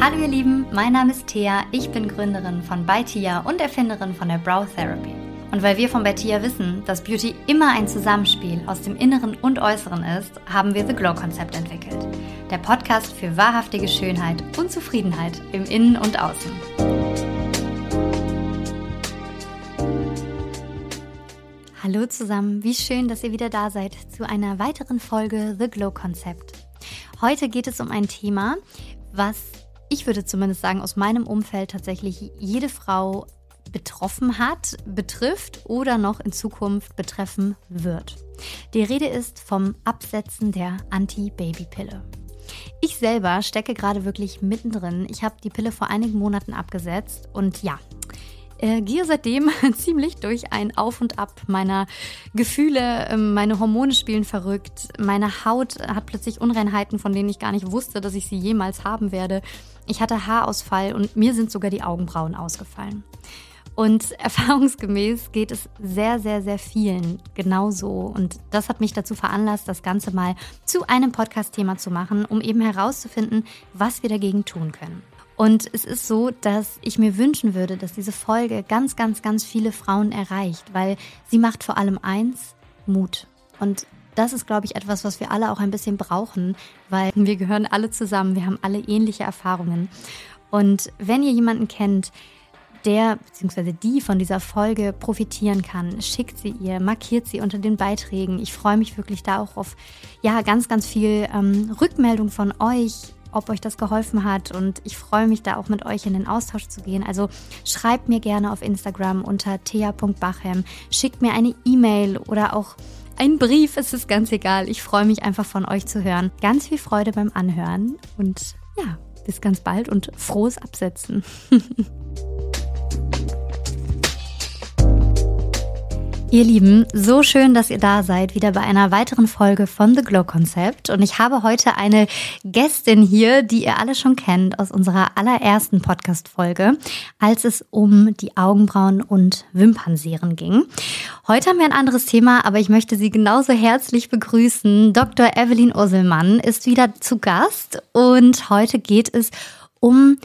Hallo ihr Lieben, mein Name ist Thea, ich bin Gründerin von Baitia und Erfinderin von der Brow Therapy. Und weil wir von Baitia wissen, dass Beauty immer ein Zusammenspiel aus dem Inneren und Äußeren ist, haben wir The Glow Konzept entwickelt. Der Podcast für wahrhaftige Schönheit und Zufriedenheit im Innen und Außen. Hallo zusammen, wie schön, dass ihr wieder da seid zu einer weiteren Folge The Glow Konzept. Heute geht es um ein Thema, was ich würde zumindest sagen, aus meinem Umfeld tatsächlich jede Frau betroffen hat, betrifft oder noch in Zukunft betreffen wird. Die Rede ist vom Absetzen der Anti-Baby-Pille. Ich selber stecke gerade wirklich mittendrin. Ich habe die Pille vor einigen Monaten abgesetzt und ja, äh, gehe seitdem ziemlich durch ein Auf und Ab meiner Gefühle. Ähm, meine Hormone spielen verrückt. Meine Haut hat plötzlich Unreinheiten, von denen ich gar nicht wusste, dass ich sie jemals haben werde. Ich hatte Haarausfall und mir sind sogar die Augenbrauen ausgefallen. Und erfahrungsgemäß geht es sehr, sehr, sehr vielen genauso. Und das hat mich dazu veranlasst, das Ganze mal zu einem Podcast-Thema zu machen, um eben herauszufinden, was wir dagegen tun können. Und es ist so, dass ich mir wünschen würde, dass diese Folge ganz, ganz, ganz viele Frauen erreicht, weil sie macht vor allem eins, Mut. Und das ist, glaube ich, etwas, was wir alle auch ein bisschen brauchen, weil wir gehören alle zusammen, wir haben alle ähnliche Erfahrungen. Und wenn ihr jemanden kennt, der bzw. die von dieser Folge profitieren kann, schickt sie ihr, markiert sie unter den Beiträgen. Ich freue mich wirklich da auch auf ja ganz, ganz viel ähm, Rückmeldung von euch, ob euch das geholfen hat und ich freue mich da auch mit euch in den Austausch zu gehen. Also schreibt mir gerne auf Instagram unter thea.bachem, schickt mir eine E-Mail oder auch ein Brief, es ist ganz egal. Ich freue mich einfach von euch zu hören. Ganz viel Freude beim Anhören und ja, bis ganz bald und frohes Absetzen. Ihr Lieben, so schön, dass ihr da seid, wieder bei einer weiteren Folge von The Glow Concept. Und ich habe heute eine Gästin hier, die ihr alle schon kennt aus unserer allerersten Podcast-Folge, als es um die Augenbrauen und Wimpernserien ging. Heute haben wir ein anderes Thema, aber ich möchte Sie genauso herzlich begrüßen. Dr. Evelyn Urselmann ist wieder zu Gast und heute geht es um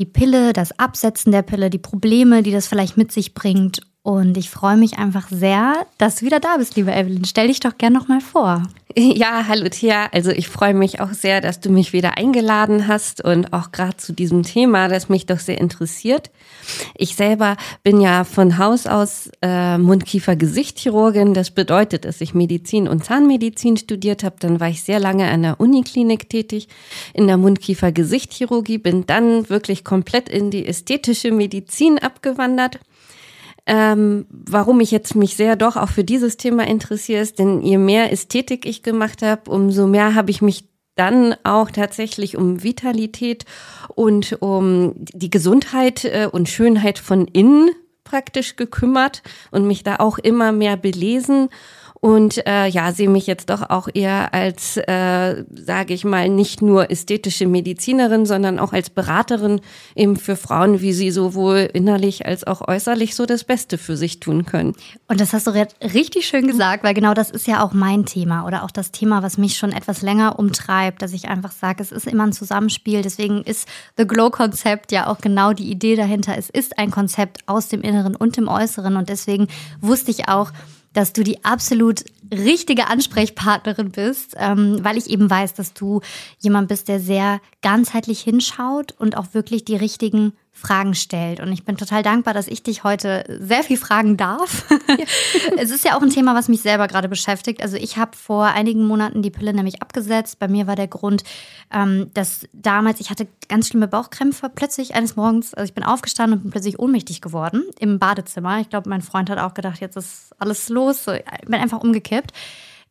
die Pille, das Absetzen der Pille, die Probleme, die das vielleicht mit sich bringt und ich freue mich einfach sehr, dass du wieder da bist, liebe Evelyn. Stell dich doch gern nochmal vor. Ja, hallo Tia. Also ich freue mich auch sehr, dass du mich wieder eingeladen hast und auch gerade zu diesem Thema, das mich doch sehr interessiert. Ich selber bin ja von Haus aus äh, Mundkiefer-Gesichtchirurgin. Das bedeutet, dass ich Medizin und Zahnmedizin studiert habe. Dann war ich sehr lange an der Uniklinik tätig in der Mundkiefer-Gesichtchirurgie, bin dann wirklich komplett in die ästhetische Medizin abgewandert ähm, warum ich jetzt mich sehr doch auch für dieses Thema interessiere, ist, denn je mehr Ästhetik ich gemacht habe, umso mehr habe ich mich dann auch tatsächlich um Vitalität und um die Gesundheit äh, und Schönheit von innen praktisch gekümmert und mich da auch immer mehr belesen und äh, ja, sehe mich jetzt doch auch eher als, äh, sage ich mal, nicht nur ästhetische Medizinerin, sondern auch als Beraterin eben für Frauen, wie sie sowohl innerlich als auch äußerlich so das Beste für sich tun können. Und das hast du richtig schön gesagt, weil genau das ist ja auch mein Thema oder auch das Thema, was mich schon etwas länger umtreibt, dass ich einfach sage, es ist immer ein Zusammenspiel. Deswegen ist The Glow-Konzept ja auch genau die Idee dahinter. Es ist ein Konzept aus dem Inneren und dem Äußeren und deswegen wusste ich auch, dass du die absolut richtige Ansprechpartnerin bist, ähm, weil ich eben weiß, dass du jemand bist, der sehr ganzheitlich hinschaut und auch wirklich die richtigen Fragen stellt. Und ich bin total dankbar, dass ich dich heute sehr viel fragen darf. Ja. es ist ja auch ein Thema, was mich selber gerade beschäftigt. Also ich habe vor einigen Monaten die Pille nämlich abgesetzt. Bei mir war der Grund, ähm, dass damals, ich hatte ganz schlimme Bauchkrämpfe plötzlich eines Morgens. Also ich bin aufgestanden und bin plötzlich ohnmächtig geworden im Badezimmer. Ich glaube, mein Freund hat auch gedacht, jetzt ist alles los. Ich bin einfach umgekippt.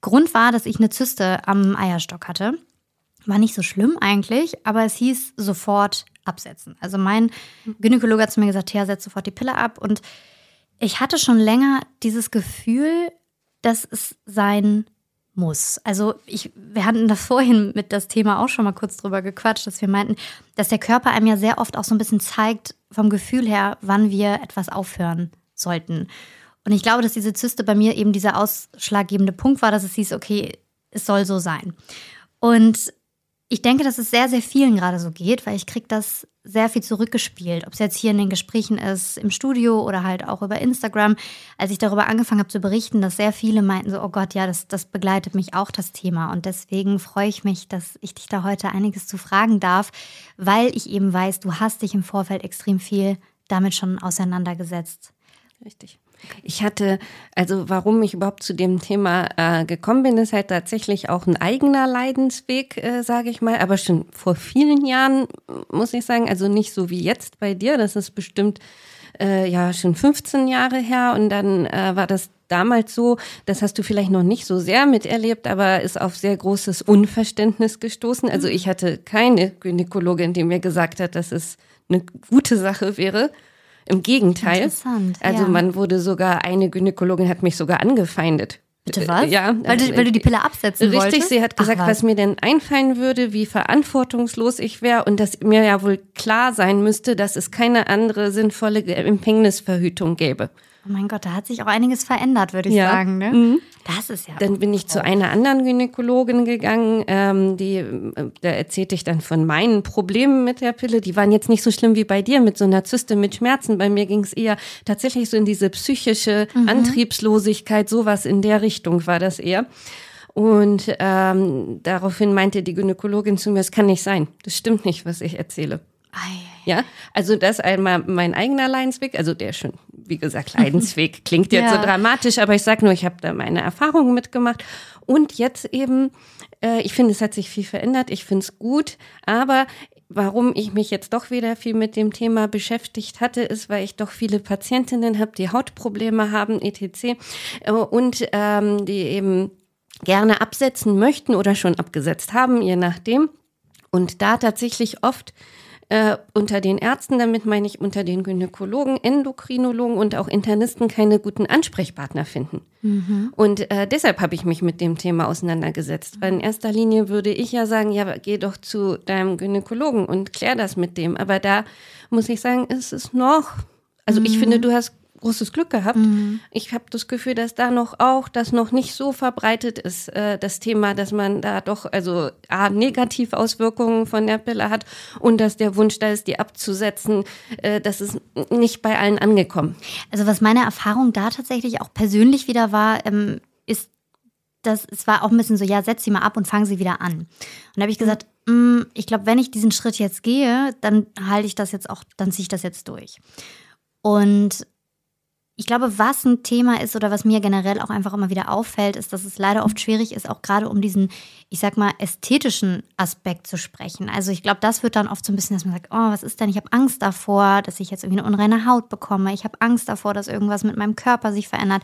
Grund war, dass ich eine Zyste am Eierstock hatte. War nicht so schlimm eigentlich, aber es hieß sofort absetzen. Also mein Gynäkologe hat zu mir gesagt, ja, setz sofort die Pille ab. Und ich hatte schon länger dieses Gefühl, dass es sein muss. Also ich, wir hatten da vorhin mit das Thema auch schon mal kurz drüber gequatscht, dass wir meinten, dass der Körper einem ja sehr oft auch so ein bisschen zeigt vom Gefühl her, wann wir etwas aufhören sollten. Und ich glaube, dass diese Zyste bei mir eben dieser ausschlaggebende Punkt war, dass es hieß, okay, es soll so sein. Und ich denke, dass es sehr, sehr vielen gerade so geht, weil ich kriege das sehr viel zurückgespielt. Ob es jetzt hier in den Gesprächen ist, im Studio oder halt auch über Instagram. Als ich darüber angefangen habe zu berichten, dass sehr viele meinten so, oh Gott, ja, das, das begleitet mich auch, das Thema. Und deswegen freue ich mich, dass ich dich da heute einiges zu fragen darf, weil ich eben weiß, du hast dich im Vorfeld extrem viel damit schon auseinandergesetzt. Richtig. Ich hatte, also warum ich überhaupt zu dem Thema äh, gekommen bin, ist halt tatsächlich auch ein eigener Leidensweg, äh, sage ich mal. Aber schon vor vielen Jahren, muss ich sagen, also nicht so wie jetzt bei dir. Das ist bestimmt äh, ja schon 15 Jahre her. Und dann äh, war das damals so, das hast du vielleicht noch nicht so sehr miterlebt, aber ist auf sehr großes Unverständnis gestoßen. Also ich hatte keine Gynäkologin, die mir gesagt hat, dass es eine gute Sache wäre im Gegenteil. Interessant. Also ja. man wurde sogar, eine Gynäkologin hat mich sogar angefeindet. Bitte was? Ja. Weil du, weil du die Pille absetzen Richtig, wolltest? sie hat gesagt, Ach, was mir denn einfallen würde, wie verantwortungslos ich wäre und dass mir ja wohl klar sein müsste, dass es keine andere sinnvolle Empfängnisverhütung gäbe. Oh mein Gott, da hat sich auch einiges verändert, würde ich Ja. sagen. Ne? Mhm. Das ist ja. Dann bin ich zu einer anderen Gynäkologin gegangen, ähm, die, äh, da erzählte ich dann von meinen Problemen mit der Pille. Die waren jetzt nicht so schlimm wie bei dir mit so einer Zyste mit Schmerzen. Bei mir ging es eher tatsächlich so in diese psychische Antriebslosigkeit, sowas in der Richtung war das eher. Und ähm, daraufhin meinte die Gynäkologin zu mir, es kann nicht sein. Das stimmt nicht, was ich erzähle. Ei, Ja, also das einmal mein eigener Leidensweg, also der schon, wie gesagt, Leidensweg klingt jetzt Ja. so dramatisch, aber ich sag nur, ich habe da meine Erfahrungen mitgemacht und jetzt eben, äh, ich finde, es hat sich viel verändert, ich finde es gut, aber warum ich mich jetzt doch wieder viel mit dem Thema beschäftigt hatte, ist, weil ich doch viele Patientinnen habe, die Hautprobleme haben, etc. äh, und ähm, die eben gerne absetzen möchten oder schon abgesetzt haben, je nachdem. Und da tatsächlich oft äh, unter den Ärzten, damit meine ich unter den Gynäkologen, Endokrinologen und auch Internisten keine guten Ansprechpartner finden. Und äh, deshalb habe ich mich mit dem Thema auseinandergesetzt. Weil in erster Linie würde ich ja sagen, ja, geh doch zu deinem Gynäkologen und klär das mit dem. Aber da muss ich sagen, ist es noch, also ich finde, du hast großes Glück gehabt. Ich habe das Gefühl, dass da noch auch das noch nicht so verbreitet ist, äh, das Thema, dass man da doch also A, Negativauswirkungen von der Pille hat und dass der Wunsch da ist, die abzusetzen, äh, das ist nicht bei allen angekommen. Also was meine Erfahrung da tatsächlich auch persönlich wieder war, ähm, ist, dass es war auch ein bisschen so, ja, setz sie mal ab und fang sie wieder an. Und da habe ich gesagt, mm, ich glaube, wenn ich diesen Schritt jetzt gehe, dann halte ich das jetzt auch, dann ziehe ich das jetzt durch. Und ich glaube, was ein Thema ist oder was mir generell auch einfach immer wieder auffällt, ist, dass es leider oft schwierig ist, auch gerade um diesen, ich sag mal, ästhetischen Aspekt zu sprechen. Also ich glaube, das wird dann oft so ein bisschen, dass man sagt, oh, was ist denn? Ich habe Angst davor, dass ich jetzt irgendwie eine unreine Haut bekomme. Ich habe Angst davor, dass irgendwas mit meinem Körper sich verändert.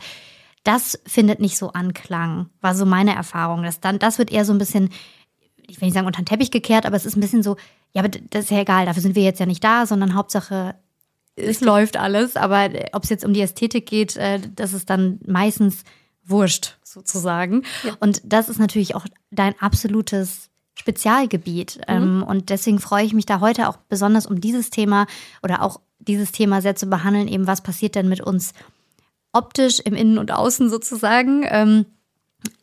Das findet nicht so Anklang, war so meine Erfahrung. Das, dann, das wird eher so ein bisschen, ich will nicht sagen unter den Teppich gekehrt, aber es ist ein bisschen so, ja, aber das ist ja egal, dafür sind wir jetzt ja nicht da, sondern Hauptsache, es läuft alles. Aber ob es jetzt um die Ästhetik geht, äh, das ist dann meistens wurscht, sozusagen. Und das ist natürlich auch dein absolutes Spezialgebiet. Ähm, und deswegen freue ich mich da heute auch besonders um dieses Thema oder auch dieses Thema sehr zu behandeln, eben was passiert denn mit uns optisch im Innen und Außen sozusagen.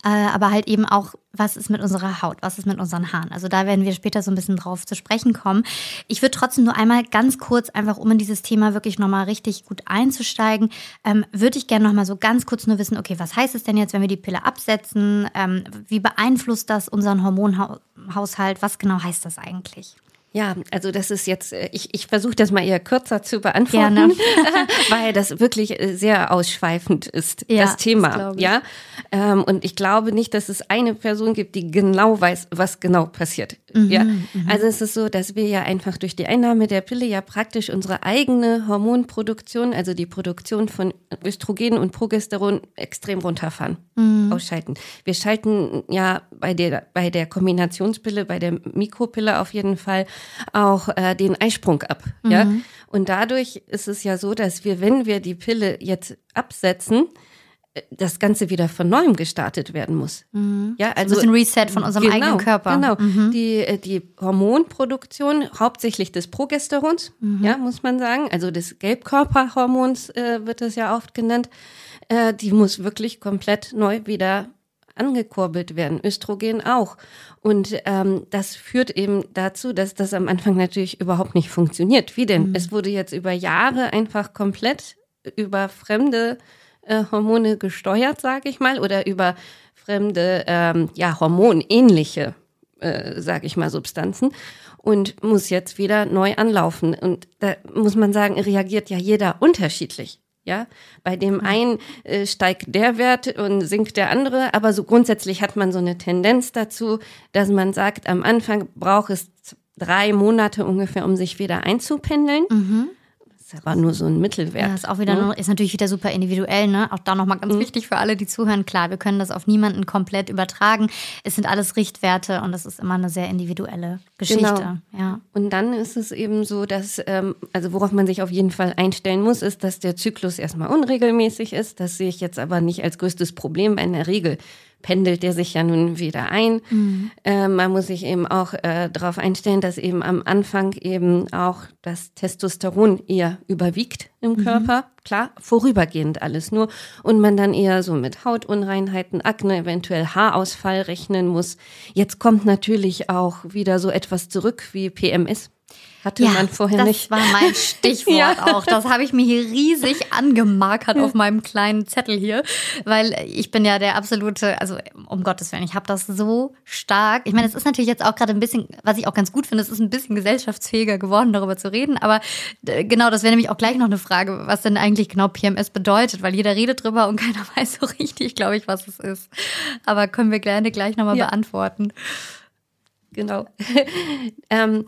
Äh, aber halt eben auch, was ist mit unserer Haut, was ist mit unseren Haaren. Also da werden wir später so ein bisschen drauf zu sprechen kommen. Ich würde trotzdem nur einmal ganz kurz, einfach um in dieses Thema wirklich nochmal richtig gut einzusteigen, ähm, würde ich gerne nochmal so ganz kurz nur wissen, okay, was heißt es denn jetzt, wenn wir die Pille absetzen? Ähm, wie beeinflusst das unseren Hormonhaushalt? Was genau heißt das eigentlich? Ja, also das ist jetzt, äh, ich, ich versuche das mal eher kürzer zu beantworten, Gerne. weil das wirklich äh, sehr ausschweifend ist, ja, das Thema. Das ja, ähm, und ich glaube nicht, dass es eine Person gibt, die genau weiß, was genau passiert. Mhm, ja, mhm. also es ist so, dass wir ja einfach durch die Einnahme der Pille ja praktisch unsere eigene Hormonproduktion, also die Produktion von Östrogen und Progesteron extrem runterfahren, mhm. ausschalten. Wir schalten ja bei der bei der Kombinationspille, bei der Mikropille auf jeden Fall auch äh, den Eisprung ab. Mhm. Ja? Und dadurch ist es ja so, dass wir, wenn wir die Pille jetzt absetzen, das Ganze wieder von neuem gestartet werden muss. Mhm. Ja, also ein bisschen Reset von unserem genau, eigenen Körper. Genau. Mhm. Die, äh, die Hormonproduktion, hauptsächlich des Progesterons, mhm. ja, muss man sagen, also des Gelbkörperhormons äh, wird es ja oft genannt, äh, die muss wirklich komplett neu wieder angekurbelt werden, Östrogen auch. Und ähm, das führt eben dazu, dass das am Anfang natürlich überhaupt nicht funktioniert. Wie denn? Mhm. Es wurde jetzt über Jahre einfach komplett über fremde äh, Hormone gesteuert, sage ich mal, oder über fremde, ähm, ja, hormonähnliche, äh, sage ich mal, Substanzen und muss jetzt wieder neu anlaufen. Und da muss man sagen, reagiert ja jeder unterschiedlich. Ja, bei dem einen äh, steigt der Wert und sinkt der andere, aber so grundsätzlich hat man so eine Tendenz dazu, dass man sagt, am Anfang braucht es drei Monate ungefähr, um sich wieder einzupendeln. Mhm ist aber nur so ein Mittelwert. Ja, ist auch wieder ne? noch, ist natürlich wieder super individuell, ne? Auch da nochmal ganz mhm. wichtig für alle, die zuhören. Klar, wir können das auf niemanden komplett übertragen. Es sind alles Richtwerte und das ist immer eine sehr individuelle Geschichte. Genau. Ja. Und dann ist es eben so, dass, ähm, also worauf man sich auf jeden Fall einstellen muss, ist, dass der Zyklus erstmal unregelmäßig ist. Das sehe ich jetzt aber nicht als größtes Problem in der Regel pendelt der sich ja nun wieder ein. Mhm. Äh, man muss sich eben auch äh, darauf einstellen, dass eben am Anfang eben auch das Testosteron eher überwiegt im mhm. Körper. Klar, vorübergehend alles nur. Und man dann eher so mit Hautunreinheiten, Akne, eventuell Haarausfall rechnen muss. Jetzt kommt natürlich auch wieder so etwas zurück wie PMS. Hatte ja, man vorher das nicht. Das war mein Stichwort ja. auch. Das habe ich mir hier riesig angemarkert auf meinem kleinen Zettel hier, weil ich bin ja der absolute, also um Gottes Willen, ich habe das so stark. Ich meine, es ist natürlich jetzt auch gerade ein bisschen, was ich auch ganz gut finde, es ist ein bisschen gesellschaftsfähiger geworden, darüber zu reden. Aber genau, das wäre nämlich auch gleich noch eine Frage, was denn eigentlich genau PMS bedeutet, weil jeder redet drüber und keiner weiß so richtig, glaube ich, was es ist. Aber können wir gerne gleich nochmal beantworten genau. ähm,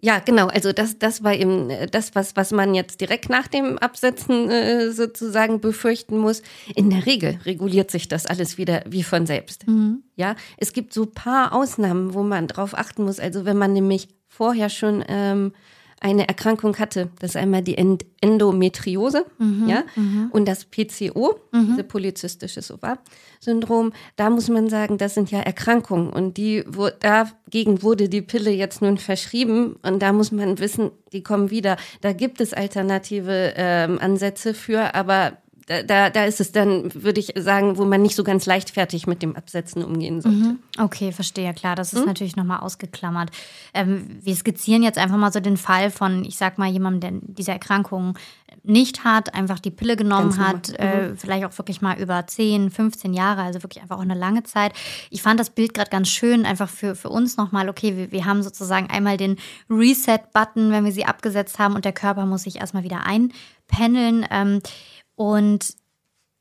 ja, genau. Also das, das war eben äh, das, was, was man jetzt direkt nach dem Absetzen äh, sozusagen befürchten muss. In der Regel reguliert sich das alles wieder wie von selbst. Mhm. Ja, es gibt so paar Ausnahmen, wo man drauf achten muss. Also wenn man nämlich vorher schon ähm, eine Erkrankung hatte. Das ist einmal die Endometriose mhm, ja, mhm. und das PCO, mhm. diese polyzystische Ovar-Syndrom. Da muss man sagen, das sind ja Erkrankungen und die, wo, dagegen wurde die Pille jetzt nun verschrieben und da muss man wissen, die kommen wieder. Da gibt es alternative ähm, Ansätze für, aber da, da ist es dann, würde ich sagen, wo man nicht so ganz leichtfertig mit dem Absetzen umgehen sollte. Mhm. Okay, verstehe, klar, das ist hm? natürlich nochmal ausgeklammert. Ähm, wir skizzieren jetzt einfach mal so den Fall von, ich sag mal, jemandem, der diese Erkrankung nicht hat, einfach die Pille genommen hat, äh, mhm. vielleicht auch wirklich mal über 10, 15 Jahre, also wirklich einfach auch eine lange Zeit. Ich fand das Bild gerade ganz schön, einfach für, für uns nochmal, okay, wir, wir haben sozusagen einmal den Reset-Button, wenn wir sie abgesetzt haben und der Körper muss sich erstmal wieder einpendeln. Ähm, und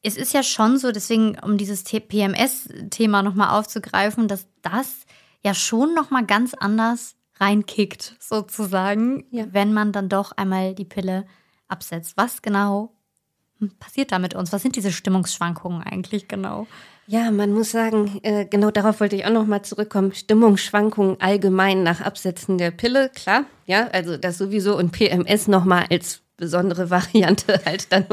es ist ja schon so, deswegen, um dieses PMS-Thema nochmal aufzugreifen, dass das ja schon nochmal ganz anders reinkickt, sozusagen, ja. wenn man dann doch einmal die Pille absetzt. Was genau passiert da mit uns? Was sind diese Stimmungsschwankungen eigentlich genau? Ja, man muss sagen, äh, genau darauf wollte ich auch nochmal zurückkommen. Stimmungsschwankungen allgemein nach Absetzen der Pille, klar, ja, also das sowieso und PMS nochmal als besondere Variante halt dann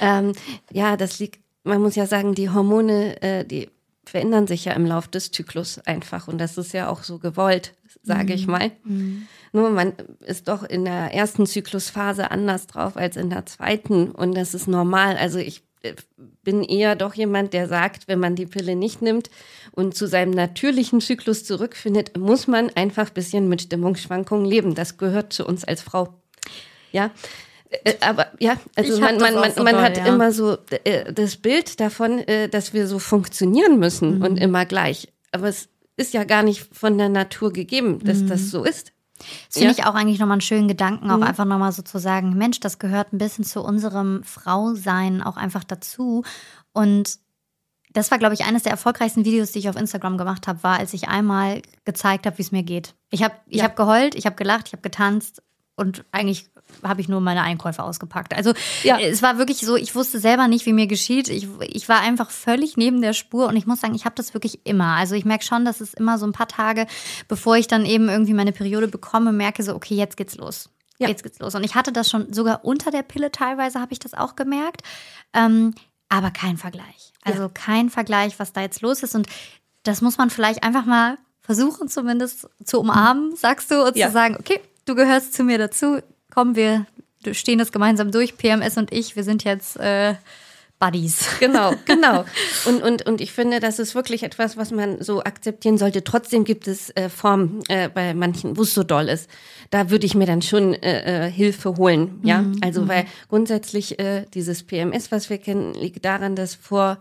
ähm, ja, das liegt, man muss ja sagen, die Hormone, äh, die verändern sich ja im Lauf des Zyklus einfach und das ist ja auch so gewollt, sage mhm. ich mal. Mhm. Nur man ist doch in der ersten Zyklusphase anders drauf als in der zweiten und das ist normal. Also ich äh, bin eher doch jemand, der sagt, wenn man die Pille nicht nimmt und zu seinem natürlichen Zyklus zurückfindet, muss man einfach ein bisschen mit Stimmungsschwankungen leben. Das gehört zu uns als Frau. Ja, äh, aber ja, also man, man, man, man hat ja. immer so äh, das Bild davon, äh, dass wir so funktionieren müssen mhm. und immer gleich. Aber es ist ja gar nicht von der Natur gegeben, dass mhm. das so ist. Das finde ja. ich auch eigentlich nochmal einen schönen Gedanken, auch mhm. einfach nochmal so zu sagen, Mensch, das gehört ein bisschen zu unserem Frausein auch einfach dazu. Und das war, glaube ich, eines der erfolgreichsten Videos, die ich auf Instagram gemacht habe, war, als ich einmal gezeigt habe, wie es mir geht. Ich habe ich ja. hab geheult, ich habe gelacht, ich habe getanzt und eigentlich habe ich nur meine Einkäufe ausgepackt. Also ja. es war wirklich so, ich wusste selber nicht, wie mir geschieht. Ich, ich war einfach völlig neben der Spur und ich muss sagen, ich habe das wirklich immer. Also ich merke schon, dass es immer so ein paar Tage, bevor ich dann eben irgendwie meine Periode bekomme, merke so, okay, jetzt geht's los. Ja. Jetzt geht's los. Und ich hatte das schon sogar unter der Pille teilweise, habe ich das auch gemerkt. Ähm, aber kein Vergleich. Also ja. kein Vergleich, was da jetzt los ist. Und das muss man vielleicht einfach mal versuchen, zumindest zu umarmen, sagst du, und ja. zu sagen, okay, du gehörst zu mir dazu, komm, wir stehen das gemeinsam durch, PMS und ich, wir sind jetzt äh, Buddies. Genau, genau. Und, und, und ich finde, das ist wirklich etwas, was man so akzeptieren sollte. Trotzdem gibt es äh, Formen äh, bei manchen, wo es so doll ist. Da würde ich mir dann schon äh, äh Hilfe holen. Ja, mhm. also mhm. weil grundsätzlich äh, dieses PMS, was wir kennen, liegt daran, dass vor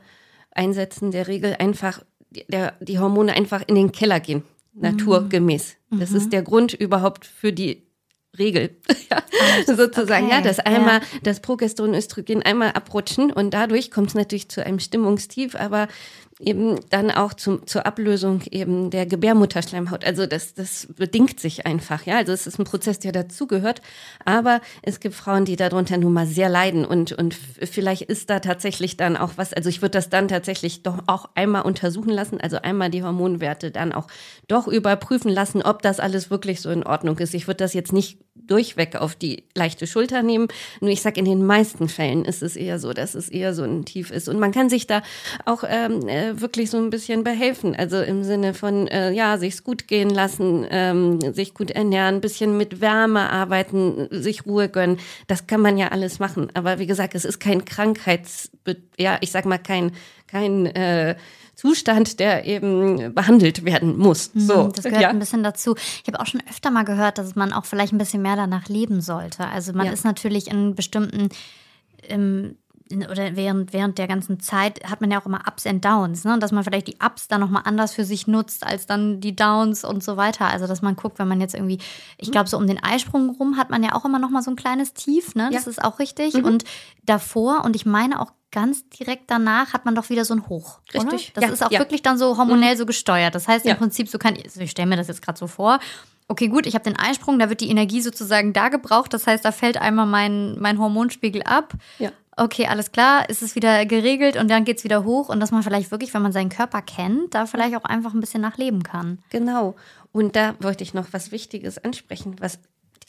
Einsätzen der Regel einfach der, die Hormone einfach in den Keller gehen, mhm. naturgemäß. Das mhm. ist der Grund überhaupt für die Regel, ja, sozusagen, okay. ja, dass einmal ja. das Progesteron, Östrogen einmal abrutschen und dadurch kommt es natürlich zu einem Stimmungstief, aber eben dann auch zum, zur Ablösung eben der Gebärmutterschleimhaut. Also das, das bedingt sich einfach, ja. Also es ist ein Prozess, der dazugehört. Aber es gibt Frauen, die darunter nun mal sehr leiden und, und vielleicht ist da tatsächlich dann auch was, also ich würde das dann tatsächlich doch auch einmal untersuchen lassen, also einmal die Hormonwerte dann auch doch überprüfen lassen, ob das alles wirklich so in Ordnung ist. Ich würde das jetzt nicht durchweg auf die leichte Schulter nehmen. Nur ich sage, in den meisten Fällen ist es eher so, dass es eher so ein Tief ist. Und man kann sich da auch ähm, äh, wirklich so ein bisschen behelfen. Also im Sinne von, äh, ja, sich's gut gehen lassen, ähm, sich gut ernähren, bisschen mit Wärme arbeiten, sich Ruhe gönnen. Das kann man ja alles machen. Aber wie gesagt, es ist kein Krankheits, ja, ich sag mal kein, kein äh, Zustand, der eben behandelt werden muss. Mhm, so, das gehört ja. ein bisschen dazu. Ich habe auch schon öfter mal gehört, dass man auch vielleicht ein bisschen mehr danach leben sollte. Also man ja. ist natürlich in bestimmten ähm, oder während, während der ganzen Zeit hat man ja auch immer Ups und Downs, ne? Und dass man vielleicht die Ups dann nochmal anders für sich nutzt als dann die Downs und so weiter. Also dass man guckt, wenn man jetzt irgendwie, ich glaube, so um den Eisprung rum hat man ja auch immer nochmal so ein kleines Tief, ne? Das ja. ist auch richtig. Mhm. Und davor, und ich meine auch ganz direkt danach hat man doch wieder so ein Hoch. Richtig. Oder? Das ja, ist auch ja. wirklich dann so hormonell mhm. so gesteuert. Das heißt im Prinzip, so kann ich, ich stelle mir das jetzt gerade so vor, okay, gut, ich habe den Eisprung, da wird die Energie sozusagen da gebraucht. Das heißt, da fällt einmal mein, mein Hormonspiegel ab. Ja okay, alles klar, ist es wieder geregelt und dann geht es wieder hoch und dass man vielleicht wirklich, wenn man seinen Körper kennt, da vielleicht auch einfach ein bisschen nachleben kann. Genau. Und da wollte ich noch was Wichtiges ansprechen, was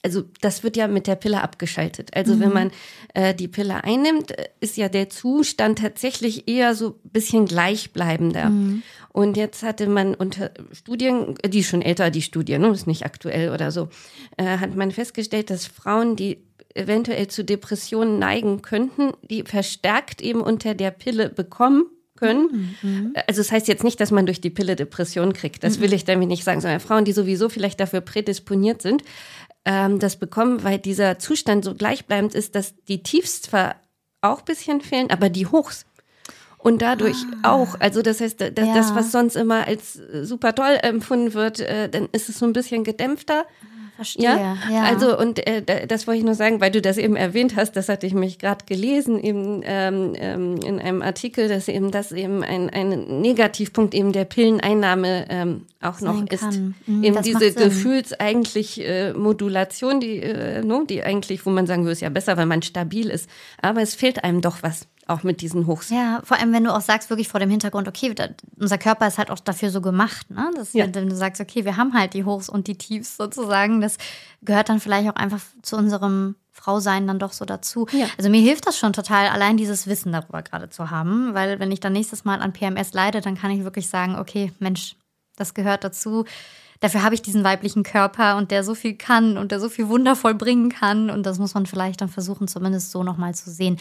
also das wird ja mit der Pille abgeschaltet. Also mhm. wenn man äh, die Pille einnimmt, ist ja der Zustand tatsächlich eher so ein bisschen gleichbleibender. Mhm. Und jetzt hatte man unter Studien, die ist schon älter, die Studie, ne, ist nicht aktuell oder so, äh, hat man festgestellt, dass Frauen, die eventuell zu Depressionen neigen könnten, die verstärkt eben unter der Pille bekommen können. Mhm. Also das heißt jetzt nicht, dass man durch die Pille Depression kriegt. Das will mhm. ich damit nicht sagen, sondern Frauen, die sowieso vielleicht dafür prädisponiert sind, ähm, das bekommen, weil dieser Zustand so gleichbleibend ist, dass die Tiefs zwar auch bisschen fehlen, aber die Hochs und dadurch ah. auch. Also das heißt, das, ja. das, was sonst immer als super toll empfunden wird, äh, dann ist es so ein bisschen gedämpfter. Verstehe. Ja? ja. Also, und äh, das wollte ich nur sagen, weil du das eben erwähnt hast, das hatte ich mich gerade gelesen, eben ähm, ähm, in einem Artikel, dass eben das eben ein, ein Negativpunkt eben der Pilleneinnahme ähm, auch Sein noch ist. Mhm, eben diese Gefühls eigentlich äh, Modulation, die, äh, no, die eigentlich, wo man sagen würde, ist ja besser, weil man stabil ist. Aber es fehlt einem doch was auch mit diesen Hochs. Ja, vor allem, wenn du auch sagst, wirklich vor dem Hintergrund, okay, da, unser Körper ist halt auch dafür so gemacht, ne? Dass ja. wenn du sagst, okay, wir haben halt die Hochs und die Tiefs sozusagen, das gehört dann vielleicht auch einfach zu unserem Frausein dann doch so dazu. Ja. Also mir hilft das schon total, allein dieses Wissen darüber gerade zu haben, weil wenn ich dann nächstes Mal an PMS leide, dann kann ich wirklich sagen, okay, Mensch, das gehört dazu. Dafür habe ich diesen weiblichen Körper und der so viel kann und der so viel wundervoll bringen kann und das muss man vielleicht dann versuchen, zumindest so nochmal zu sehen.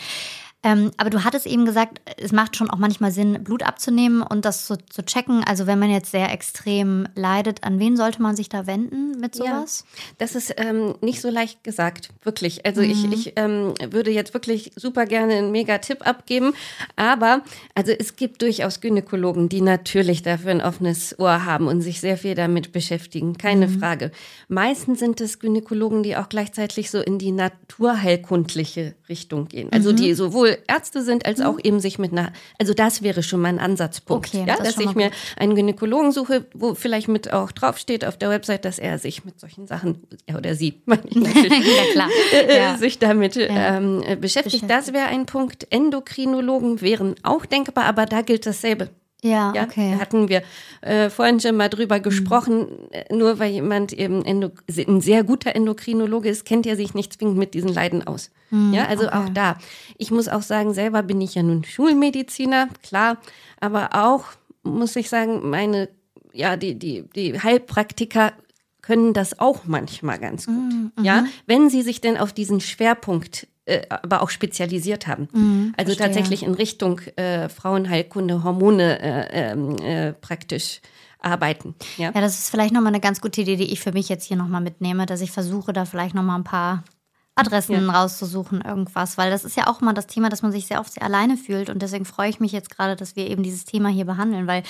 Ähm, aber du hattest eben gesagt, es macht schon auch manchmal Sinn, Blut abzunehmen und das zu, zu checken. Also wenn man jetzt sehr extrem leidet, an wen sollte man sich da wenden mit sowas? Ja, das ist ähm, nicht so leicht gesagt, wirklich. Also mhm. ich, ich ähm, würde jetzt wirklich super gerne einen Mega-Tipp abgeben, aber also es gibt durchaus Gynäkologen, die natürlich dafür ein offenes Ohr haben und sich sehr viel damit beschäftigen, keine mhm. Frage. Meistens sind es Gynäkologen, die auch gleichzeitig so in die naturheilkundliche Richtung gehen. Also mhm. die sowohl Ärzte sind, als auch mhm. eben sich mit einer, also das wäre schon mal ein Ansatzpunkt, okay, ja, das dass ich mir einen Gynäkologen suche, wo vielleicht mit auch draufsteht auf der Website, dass er sich mit solchen Sachen, er oder sie, meine ich natürlich, ja, klar. Äh, ja. sich damit ja. ähm, beschäftigt. beschäftigt. Das wäre ein Punkt. Endokrinologen wären auch denkbar, aber da gilt dasselbe. Ja, ja, okay. Hatten wir äh, vorhin schon mal drüber mhm. gesprochen. Mhm. Nur weil jemand eben ein sehr guter Endokrinologe ist, kennt er sich nicht zwingend mit diesen Leiden aus. Mhm, ja, also okay. auch da. Ich muss auch sagen, selber bin ich ja nun Schulmediziner, klar, aber auch muss ich sagen, meine ja die die die Heilpraktiker können das auch manchmal ganz gut. Mhm, ja, mhm. wenn sie sich denn auf diesen Schwerpunkt äh, aber auch spezialisiert haben. Mhm, also verstehe. tatsächlich in Richtung äh, Frauenheilkunde, Hormone äh, ähm, äh, praktisch arbeiten. Ja? ja, das ist vielleicht nochmal eine ganz gute Idee, die ich für mich jetzt hier nochmal mitnehme, dass ich versuche, da vielleicht nochmal ein paar Adressen ja. rauszusuchen, irgendwas, weil das ist ja auch mal das Thema, dass man sich sehr oft sehr alleine fühlt und deswegen freue ich mich jetzt gerade, dass wir eben dieses Thema hier behandeln, weil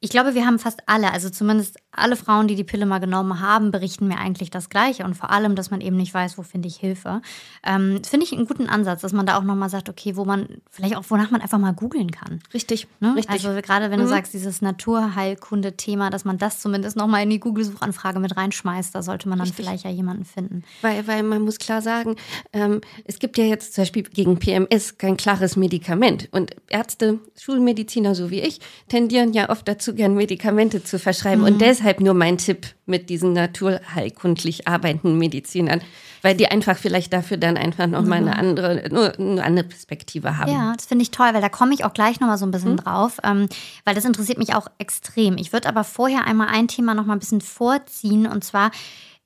ich glaube, wir haben fast alle, also zumindest alle Frauen, die die Pille mal genommen haben, berichten mir eigentlich das Gleiche. Und vor allem, dass man eben nicht weiß, wo finde ich Hilfe. Ähm, finde ich einen guten Ansatz, dass man da auch nochmal sagt, okay, wo man, vielleicht auch, wonach man einfach mal googeln kann. Richtig, ne? richtig. Also gerade wenn mhm. du sagst, dieses Naturheilkunde-Thema, dass man das zumindest nochmal in die Google-Suchanfrage mit reinschmeißt, da sollte man dann richtig. vielleicht ja jemanden finden. Weil, weil man muss klar sagen, ähm, es gibt ja jetzt zum Beispiel gegen PMS kein klares Medikament. Und Ärzte, Schulmediziner so wie ich, tendieren ja oft dazu, gern Medikamente zu verschreiben. Mhm. Und deshalb nur mein Tipp mit diesen naturheilkundlich arbeitenden Medizinern, weil die einfach vielleicht dafür dann einfach nochmal mhm. eine andere, eine andere Perspektive haben. Ja, das finde ich toll, weil da komme ich auch gleich nochmal so ein bisschen mhm. drauf, ähm, weil das interessiert mich auch extrem. Ich würde aber vorher einmal ein Thema nochmal ein bisschen vorziehen und zwar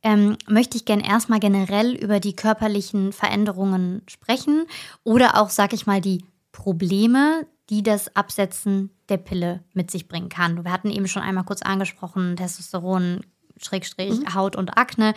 ähm, möchte ich gerne erstmal generell über die körperlichen Veränderungen sprechen oder auch, sag ich mal, die Probleme, die das Absetzen der Pille mit sich bringen kann. Wir hatten eben schon einmal kurz angesprochen, Testosteron, Schrägstrich, mhm. Haut und Akne,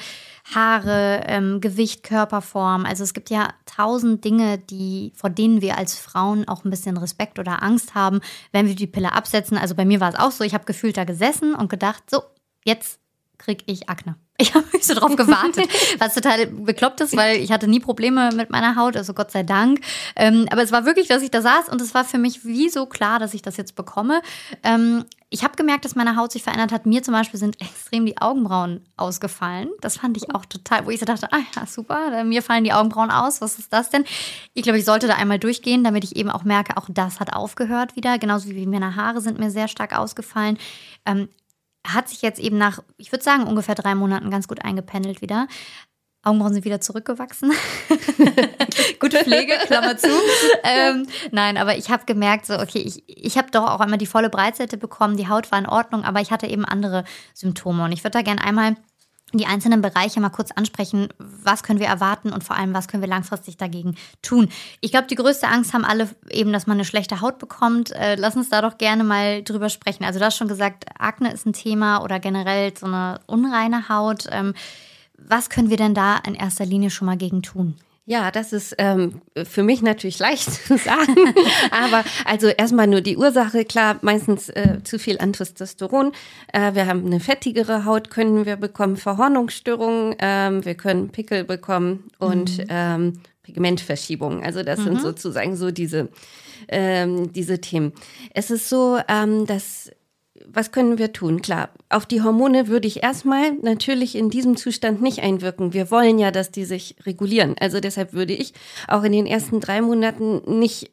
Haare, ähm, Gewicht, Körperform. Also es gibt ja tausend Dinge, die, vor denen wir als Frauen auch ein bisschen Respekt oder Angst haben, wenn wir die Pille absetzen. Also bei mir war es auch so, ich habe gefühlt da gesessen und gedacht, so, jetzt kriege ich Akne. Ich habe mich so drauf gewartet, was total bekloppt ist, weil ich hatte nie Probleme mit meiner Haut, also Gott sei Dank. Ähm, aber es war wirklich, dass ich da saß und es war für mich wie so klar, dass ich das jetzt bekomme. Ähm, ich habe gemerkt, dass meine Haut sich verändert hat. Mir zum Beispiel sind extrem die Augenbrauen ausgefallen. Das fand ich auch total, wo ich so dachte, ah ja, super, mir fallen die Augenbrauen aus. Was ist das denn? Ich glaube, ich sollte da einmal durchgehen, damit ich eben auch merke, auch das hat aufgehört wieder. Genauso wie meine Haare sind mir sehr stark ausgefallen. Ähm, hat sich jetzt eben nach, ich würde sagen, ungefähr drei Monaten ganz gut eingependelt wieder. Augenbrauen sind wieder zurückgewachsen. Gute Pflege, Klammer zu. Ähm, nein, aber ich habe gemerkt, so, okay, ich, ich habe doch auch einmal die volle Breitseite bekommen, die Haut war in Ordnung, aber ich hatte eben andere Symptome. Und ich würde da gerne einmal die einzelnen Bereiche mal kurz ansprechen. Was können wir erwarten und vor allem, was können wir langfristig dagegen tun? Ich glaube, die größte Angst haben alle eben, dass man eine schlechte Haut bekommt. Äh, lass uns da doch gerne mal drüber sprechen. Also du hast schon gesagt, Akne ist ein Thema oder generell so eine unreine Haut. Ähm, was können wir denn da in erster Linie schon mal gegen tun? Ja, das ist ähm, für mich natürlich leicht zu sagen. Aber also erstmal nur die Ursache, klar, meistens äh, zu viel an Testosteron. Äh, wir haben eine fettigere Haut, können wir bekommen, Verhornungsstörungen, ähm, wir können Pickel bekommen und mhm. ähm, Pigmentverschiebungen. Also das mhm. sind sozusagen so diese, ähm, diese Themen. Es ist so, ähm, dass was können wir tun? Klar, auf die Hormone würde ich erstmal natürlich in diesem Zustand nicht einwirken. Wir wollen ja, dass die sich regulieren. Also deshalb würde ich auch in den ersten drei Monaten nicht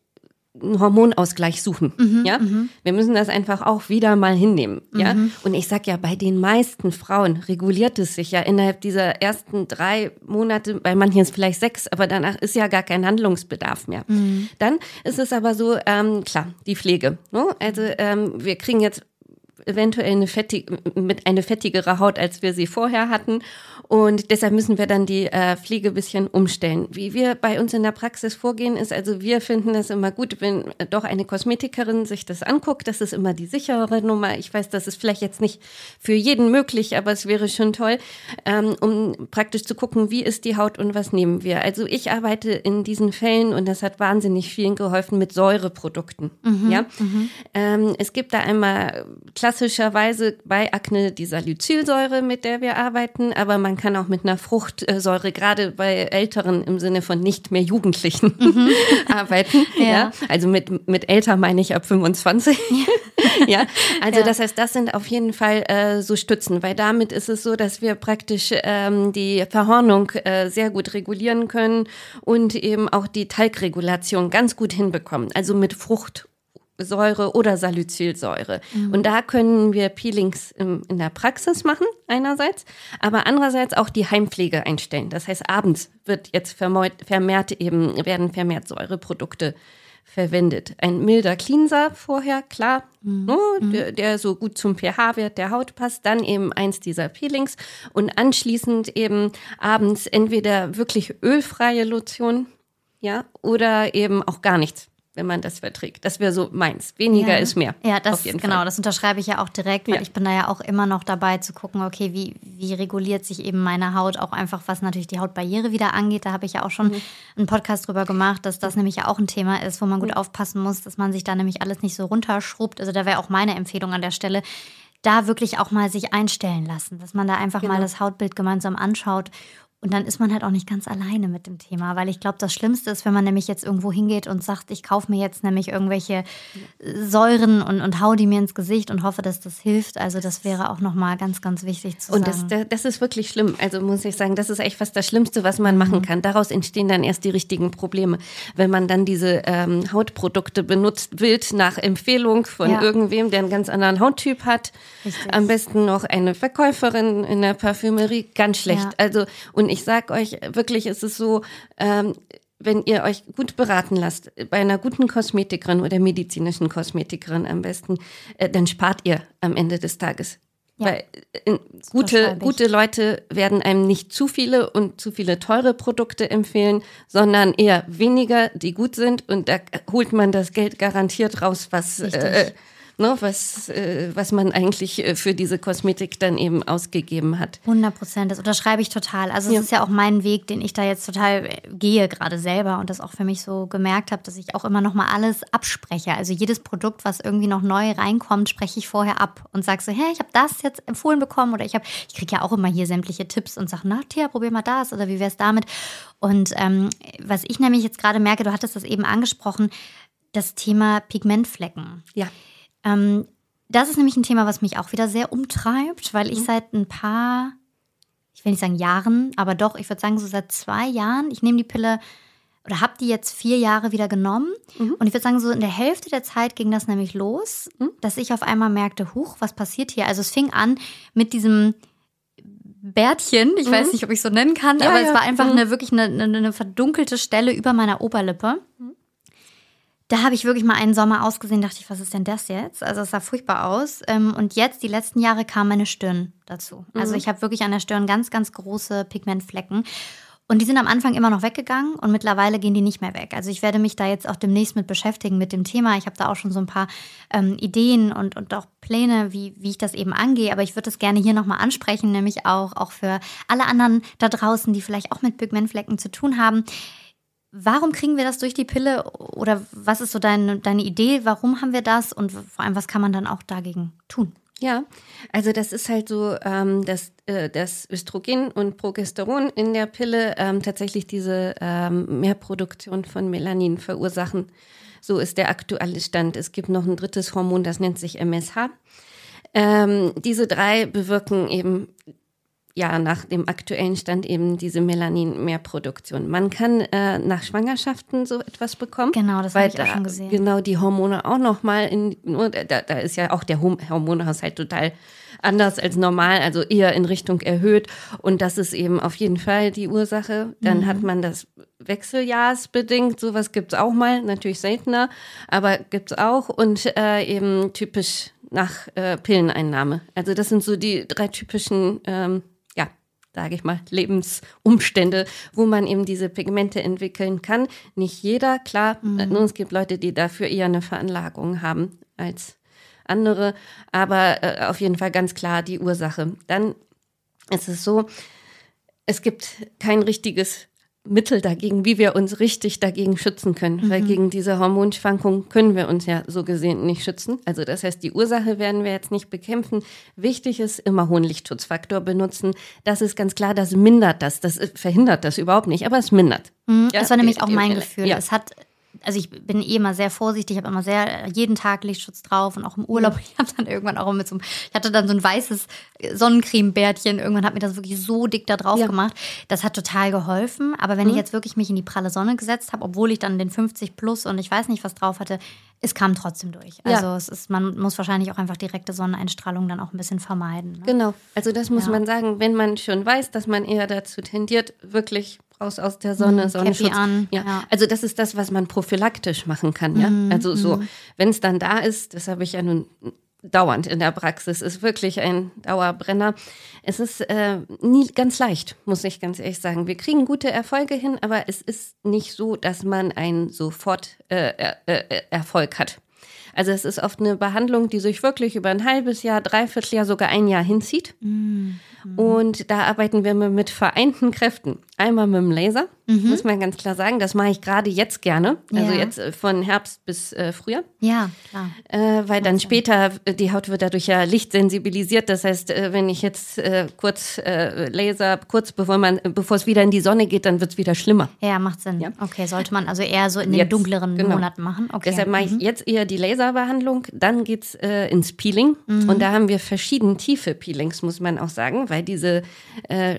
einen Hormonausgleich suchen. Mhm, ja, mhm. wir müssen das einfach auch wieder mal hinnehmen. Ja, mhm. und ich sag ja, bei den meisten Frauen reguliert es sich ja innerhalb dieser ersten drei Monate, bei manchen ist vielleicht sechs, aber danach ist ja gar kein Handlungsbedarf mehr. Mhm. Dann ist es aber so, ähm, klar, die Pflege. Ne? Also ähm, wir kriegen jetzt eventuell eine fettig, mit eine fettigere Haut, als wir sie vorher hatten. Und deshalb müssen wir dann die äh, Pflege ein bisschen umstellen. Wie wir bei uns in der Praxis vorgehen, ist also, wir finden es immer gut, wenn doch eine Kosmetikerin sich das anguckt. Das ist immer die sicherere Nummer. Ich weiß, das ist vielleicht jetzt nicht für jeden möglich, aber es wäre schon toll, ähm, um praktisch zu gucken, wie ist die Haut und was nehmen wir. Also ich arbeite in diesen Fällen und das hat wahnsinnig vielen geholfen mit Säureprodukten. Mhm, ja, mhm. Ähm, es gibt da einmal klassischerweise bei Akne die Salicylsäure, mit der wir arbeiten, aber man kann auch mit einer Fruchtsäure, gerade bei Älteren im Sinne von nicht mehr Jugendlichen, mhm. arbeiten. Ja. ja. Also mit, mit älter meine ich ab 25. ja. Also ja. das heißt, das sind auf jeden Fall äh, so Stützen, weil damit ist es so, dass wir praktisch ähm, die Verhornung äh, sehr gut regulieren können und eben auch die Talgregulation ganz gut hinbekommen. Also mit Frucht Säure oder Salicylsäure. Mhm. Und da können wir Peelings im, in der Praxis machen, einerseits, aber andererseits auch die Heimpflege einstellen. Das heißt, abends wird jetzt vermehrt, vermehrt eben, werden vermehrt Säureprodukte verwendet. Ein milder Cleanser vorher, klar, mhm. ne, mhm. der, der, so gut zum pH-Wert der Haut passt. Dann eben eins dieser Peelings und anschließend eben abends entweder wirklich ölfreie Lotion, ja, oder eben auch gar nichts wenn man das verträgt. Das wäre so meins. Weniger ja. ist mehr. Ja, das genau, Fall. das unterschreibe ich ja auch direkt, weil ja. ich bin da ja auch immer noch dabei zu gucken, okay, wie, wie reguliert sich eben meine Haut auch einfach, was natürlich die Hautbarriere wieder angeht. Da habe ich ja auch schon mhm. einen Podcast drüber gemacht, dass das nämlich ja auch ein Thema ist, wo man gut mhm. aufpassen muss, dass man sich da nämlich alles nicht so runterschrubbt. Also da wäre auch meine Empfehlung an der Stelle, da wirklich auch mal sich einstellen lassen, dass man da einfach genau. mal das Hautbild gemeinsam anschaut und dann ist man halt auch nicht ganz alleine mit dem Thema, weil ich glaube, das Schlimmste ist, wenn man nämlich jetzt irgendwo hingeht und sagt, ich kaufe mir jetzt nämlich irgendwelche Säuren und, und hau die mir ins Gesicht und hoffe, dass das hilft. Also das wäre auch nochmal ganz, ganz wichtig zu und sagen. Und das, das ist wirklich schlimm. Also muss ich sagen, das ist echt fast das Schlimmste, was man machen mhm. kann. Daraus entstehen dann erst die richtigen Probleme. Wenn man dann diese ähm, Hautprodukte benutzt, wild nach Empfehlung von ja. irgendwem, der einen ganz anderen Hauttyp hat. Richtig. Am besten noch eine Verkäuferin in der Parfümerie, ganz schlecht. Ja. Also und ich sag euch wirklich, ist es so, ähm, wenn ihr euch gut beraten lasst, bei einer guten Kosmetikerin oder medizinischen Kosmetikerin am besten, äh, dann spart ihr am Ende des Tages. Ja. Weil äh, gute, gute Leute werden einem nicht zu viele und zu viele teure Produkte empfehlen, sondern eher weniger, die gut sind und da holt man das Geld garantiert raus, was äh, ne, was, äh, was man eigentlich äh, für diese Kosmetik dann eben ausgegeben hat. 100 Prozent, das unterschreibe ich total. Also es ja. ist ja auch mein Weg, den ich da jetzt total äh, gehe, gerade selber und das auch für mich so gemerkt habe, dass ich auch immer noch mal alles abspreche. Also jedes Produkt, was irgendwie noch neu reinkommt, spreche ich vorher ab und sage so, hey, ich habe das jetzt empfohlen bekommen oder ich habe, ich kriege ja auch immer hier sämtliche Tipps und sage, na, Thea, probier mal das oder wie wäre es damit? Und ähm, was ich nämlich jetzt gerade merke, du hattest das eben angesprochen, das Thema Pigmentflecken. Ja. Ähm, das ist nämlich ein Thema, was mich auch wieder sehr umtreibt, weil ich mhm. seit ein paar, ich will nicht sagen Jahren, aber doch, ich würde sagen so seit zwei Jahren, ich nehme die Pille oder habe die jetzt vier Jahre wieder genommen. Mhm. Und ich würde sagen, so in der Hälfte der Zeit ging das nämlich los, mhm. dass ich auf einmal merkte, huch, was passiert hier? Also es fing an mit diesem Bärtchen, ich mhm. weiß nicht, ob ich so nennen kann, ja, aber ja. es war einfach mhm. eine wirklich eine, eine, eine, verdunkelte Stelle über meiner Oberlippe. Da habe ich wirklich mal einen Sommer ausgesehen, dachte ich, was ist denn das jetzt? Also es sah furchtbar aus. Ähm, und jetzt, die letzten Jahre, kam meine Stirn dazu. Also mhm. ich habe wirklich an der Stirn ganz, ganz große Pigmentflecken. Und die sind am Anfang immer noch weggegangen und mittlerweile gehen die nicht mehr weg. Also ich werde mich da jetzt auch demnächst mit beschäftigen mit dem Thema. Ich habe da auch schon so ein paar ähm, Ideen und, und auch Pläne, wie, wie ich das eben angehe. Aber ich würde das gerne hier nochmal ansprechen, nämlich auch, auch für alle anderen da draußen, die vielleicht auch mit Pigmentflecken zu tun haben. Warum kriegen wir das durch die Pille oder was ist so deine, deine Idee? Warum haben wir das und vor allem, was kann man dann auch dagegen tun? Ja, also das ist halt so, ähm, dass äh, das Östrogen und Progesteron in der Pille ähm, tatsächlich diese ähm, Mehrproduktion von Melanin verursachen. So ist der aktuelle Stand. Es gibt noch ein drittes Hormon, das nennt sich MSH. Ähm, diese drei bewirken eben ja nach dem aktuellen Stand eben diese Melanin-Mehrproduktion. Man kann äh, nach Schwangerschaften so etwas bekommen. Genau, das habe ich auch schon gesehen. Genau, die Hormone auch nochmal in, da, da ist ja auch der Hormonhaushalt total anders als normal, also eher in Richtung erhöht. Und das ist eben auf jeden Fall die Ursache. Dann mhm. hat man das Wechseljahrsbedingt, sowas gibt es auch mal, natürlich seltener, aber gibt es auch. Und äh, eben typisch nach äh, Pilleneinnahme. Also das sind so die drei typischen, ähm, sage ich mal, Lebensumstände, wo man eben diese Pigmente entwickeln kann. Nicht jeder, klar. Mhm. es gibt Leute, die dafür eher eine Veranlagung haben als andere, aber äh, auf jeden Fall ganz klar die Ursache. Dann ist es so, es gibt kein richtiges Mittel dagegen, wie wir uns richtig dagegen schützen können. Mhm. Weil gegen diese Hormonschwankungen können wir uns ja so gesehen nicht schützen. Also das heißt, die Ursache werden wir jetzt nicht bekämpfen. Wichtig ist, immer hohen Lichtschutzfaktor benutzen. Das ist ganz klar, das mindert das. Das verhindert das überhaupt nicht, aber es mindert. Mhm, ja, das war nämlich auch mein Gefühl. Ja. Es hat also ich bin eh immer sehr vorsichtig, ich habe immer sehr jeden Tag Lichtschutz drauf und auch im Urlaub. Ich habe dann irgendwann auch mit so einem, ich hatte dann so ein weißes Sonnencremebärtchen. Irgendwann hat mir das wirklich so dick da drauf ja. gemacht. Das hat total geholfen. Aber wenn mhm. ich jetzt wirklich mich in die pralle Sonne gesetzt habe, obwohl ich dann den 50 plus und ich weiß nicht was drauf hatte, es kam trotzdem durch. Also ja. es ist, man muss wahrscheinlich auch einfach direkte Sonneneinstrahlung dann auch ein bisschen vermeiden. Ne? Genau. Also das muss ja. man sagen, wenn man schon weiß, dass man eher dazu tendiert, wirklich raus aus der Sonne, mhm, Sonnenschutz. An. Ja. ja. Also das ist das, was man prophylaktisch machen kann, ja. Mhm. Also so, mhm. wenn es dann da ist, das habe ich ja nun dauernd in der Praxis, ist wirklich ein Dauerbrenner. Es ist äh, nie ganz leicht, muss ich ganz ehrlich sagen. Wir kriegen gute Erfolge hin, aber es ist nicht so, dass man einen sofort äh, äh Erfolg hat. Also es ist oft eine Behandlung, die sich wirklich über ein halbes Jahr, dreiviertel Jahr, sogar ein Jahr hinzieht. Mhm. Und da arbeiten wir mit vereinten Kräften. Einmal mit dem Laser, mhm. muss man ganz klar sagen. Das mache ich gerade jetzt gerne. Also ja. jetzt äh, von Herbst bis äh, Frühjahr. Ja, klar. Äh, weil dann später, äh, die Haut wird dadurch ja lichtsensibilisiert. Das heißt, äh, wenn ich jetzt äh, kurz Laser, kurz bevor man, bevor es wieder in die Sonne geht, dann wird es wieder schlimmer. Ja, macht Sinn. Ja? Okay, sollte man also eher so in den dunkleren genau. Monaten machen. Okay. Deshalb mache ich mhm. jetzt eher die Laserbehandlung. Dann geht's äh, ins Peeling. Mhm. Und da haben wir verschiedene tiefe Peelings, muss man auch sagen, weil diese äh,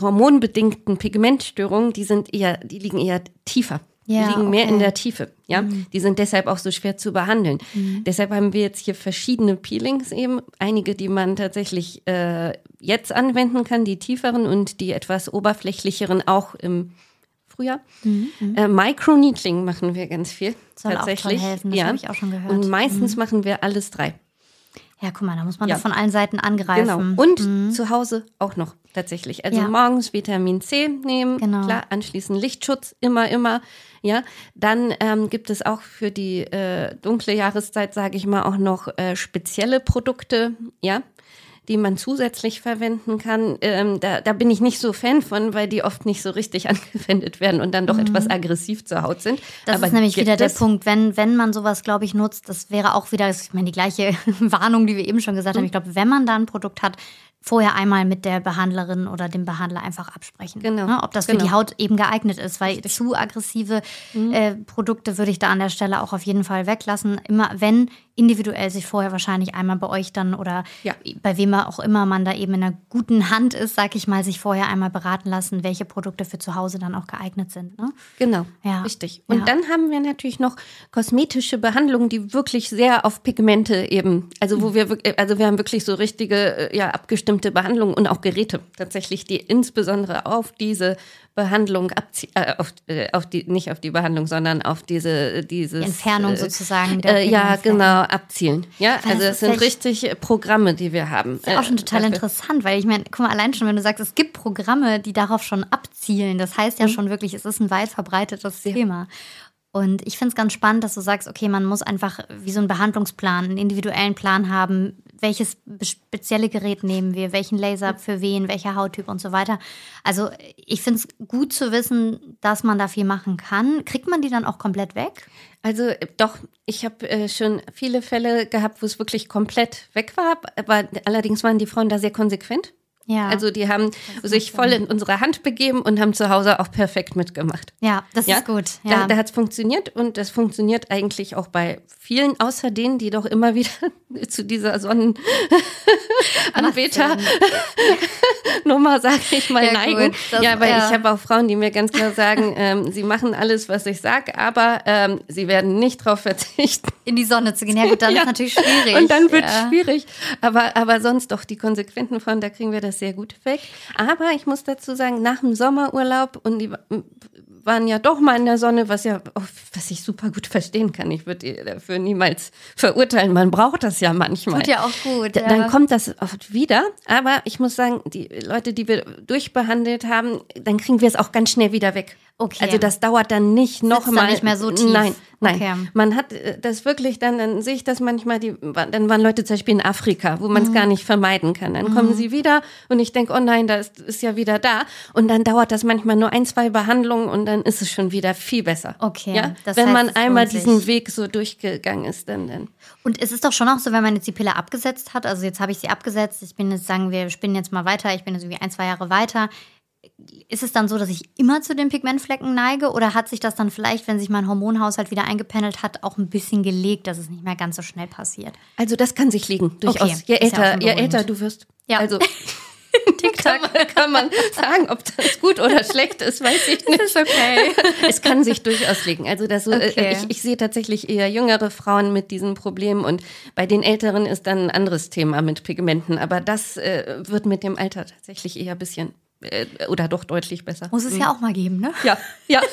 hormonbedingten Pigmentstörungen, die sind eher, die liegen eher tiefer. Ja, die liegen mehr in der Tiefe. Ja, mhm. die sind deshalb auch so schwer zu behandeln. Mhm. Deshalb haben wir jetzt hier verschiedene Peelings eben. Einige, die man tatsächlich äh, jetzt anwenden kann, die tieferen und die etwas oberflächlicheren auch im Frühjahr. Mhm. mhm. Äh, Microneedling machen wir ganz viel. Soll tatsächlich. Auch helfen, das ja. habe ich auch schon gehört. Und meistens mhm. machen wir alles drei. Ja, guck mal, da muss man ja. von allen Seiten angreifen. Genau. Und mhm. zu Hause auch noch tatsächlich. Also ja. morgens Vitamin C nehmen, genau. klar, anschließend Lichtschutz, immer, immer. Ja, dann ähm, gibt es auch für die äh, dunkle Jahreszeit, sage ich mal, auch noch äh, spezielle Produkte. Ja, die man zusätzlich verwenden kann. Ähm, da, da bin ich nicht so Fan von, weil die oft nicht so richtig angewendet werden und dann doch mhm. etwas aggressiv zur Haut sind. Das Aber ist nämlich wieder der Punkt, wenn, wenn man sowas, glaube ich, nutzt, das wäre auch wieder, ich meine, die gleiche Warnung, die wir eben schon gesagt mhm. haben. Ich glaube, wenn man da ein Produkt hat, vorher einmal mit der Behandlerin oder dem Behandler einfach absprechen. Genau. Ne? Ob das genau. für die Haut eben geeignet ist, weil Richtig. zu aggressive mhm. äh, Produkte würde ich da an der Stelle auch auf jeden Fall weglassen. Immer wenn individuell sich vorher wahrscheinlich einmal bei euch dann oder ja. bei wem auch immer man da eben in einer guten Hand ist, sag ich mal, sich vorher einmal beraten lassen, welche Produkte für zu Hause dann auch geeignet sind. Ne? Genau, ja. richtig. Und ja. dann haben wir natürlich noch kosmetische Behandlungen, die wirklich sehr auf Pigmente eben, also wo wir also wir haben wirklich so richtige, äh, ja, abgestimmte Behandlungen und auch Geräte tatsächlich, die insbesondere auf diese Behandlung abziehen, äh, auf, äh, auf die, nicht auf die Behandlung, sondern auf diese, dieses. Die Entfernung äh, sozusagen. Äh, ja, genau, abzielen. Ja, weil also das sind richtig Programme, die wir haben. Das ist ja auch schon total interessant, weil ich meine, guck mal, allein schon, wenn du sagst, es gibt Programme, die darauf schon abzielen, das heißt ja mhm. schon wirklich, es ist ein weit verbreitetes ja. Thema. Und ich finde es ganz spannend, dass du sagst, okay, man muss einfach wie so einen Behandlungsplan, einen individuellen Plan haben, welches spezielle Gerät nehmen wir, welchen Laser für wen, welcher Hauttyp und so weiter. Also ich finde es gut zu wissen, dass man da viel machen kann. Kriegt man die dann auch komplett weg? Also doch, ich habe äh, schon viele Fälle gehabt, wo es wirklich komplett weg war, aber allerdings waren die Frauen da sehr konsequent. Ja. Also die haben sich voll in unsere Hand begeben und haben zu Hause auch perfekt mitgemacht. Ja, das ja? ist gut. Ja. Da, da hat es funktioniert und das funktioniert eigentlich auch bei vielen, außer denen, die doch immer wieder zu dieser Sonnenanbeter Nummer, sage ich mal, ja, neigen. Das, ja, weil ja. ich habe auch Frauen, die mir ganz klar sagen, ähm, sie machen alles, was ich sage, aber ähm, sie werden nicht darauf verzichten. In die Sonne zu gehen. Ja gut, dann ist natürlich schwierig. Und dann wird es schwierig. Aber, aber sonst doch die konsequenten Frauen, da kriegen wir das sehr gut weg. Aber ich muss dazu sagen, nach dem Sommerurlaub und die waren ja doch mal in der Sonne, was ja, oh, was ich super gut verstehen kann. Ich würde dafür niemals verurteilen. Man braucht das ja manchmal. Tut ja auch gut. Ja. Dann kommt das oft wieder. Aber ich muss sagen, die Leute, die wir durchbehandelt haben, dann kriegen wir es auch ganz schnell wieder weg. Okay. Also das dauert dann nicht noch dann mal. nicht mehr so tief. Nein, nein. Okay. Man hat äh, das wirklich dann, dann sehe ich das manchmal, die, dann waren Leute zum Beispiel in Afrika, wo Mhm. man es gar nicht vermeiden kann. Dann kommen sie wieder und ich denke, oh nein, da ist, ist ja wieder da. Und dann dauert das manchmal nur ein, zwei Behandlungen und dann ist es schon wieder viel besser. Okay, Ja? das Wenn heißt, man einmal diesen Weg so durchgegangen ist, dann, dann. Und es ist doch schon auch so, wenn man jetzt die Pille abgesetzt hat, also jetzt habe ich sie abgesetzt, ich bin jetzt, sagen wir, spinnen jetzt mal weiter, ich bin jetzt irgendwie ein, zwei Jahre weiter. Ist es dann so, dass ich immer zu den Pigmentflecken neige oder hat sich das dann vielleicht, wenn sich mein Hormonhaushalt wieder eingependelt hat, auch ein bisschen gelegt, dass es nicht mehr ganz so schnell passiert? Also das kann sich liegen, durchaus. Okay, je, ja älter, schon je älter du wirst. Ja. Also kann, man, kann man sagen, ob das gut oder schlecht ist, weiß ich nicht. ist okay. Es kann sich durchaus legen. Also das so, Okay. äh, ich, ich sehe tatsächlich eher jüngere Frauen mit diesen Problemen und bei den Älteren ist dann ein anderes Thema mit Pigmenten. Aber das äh, wird mit dem Alter tatsächlich eher ein bisschen äh, oder doch deutlich besser. Muss es ja auch mal geben, ne? Ja, ja.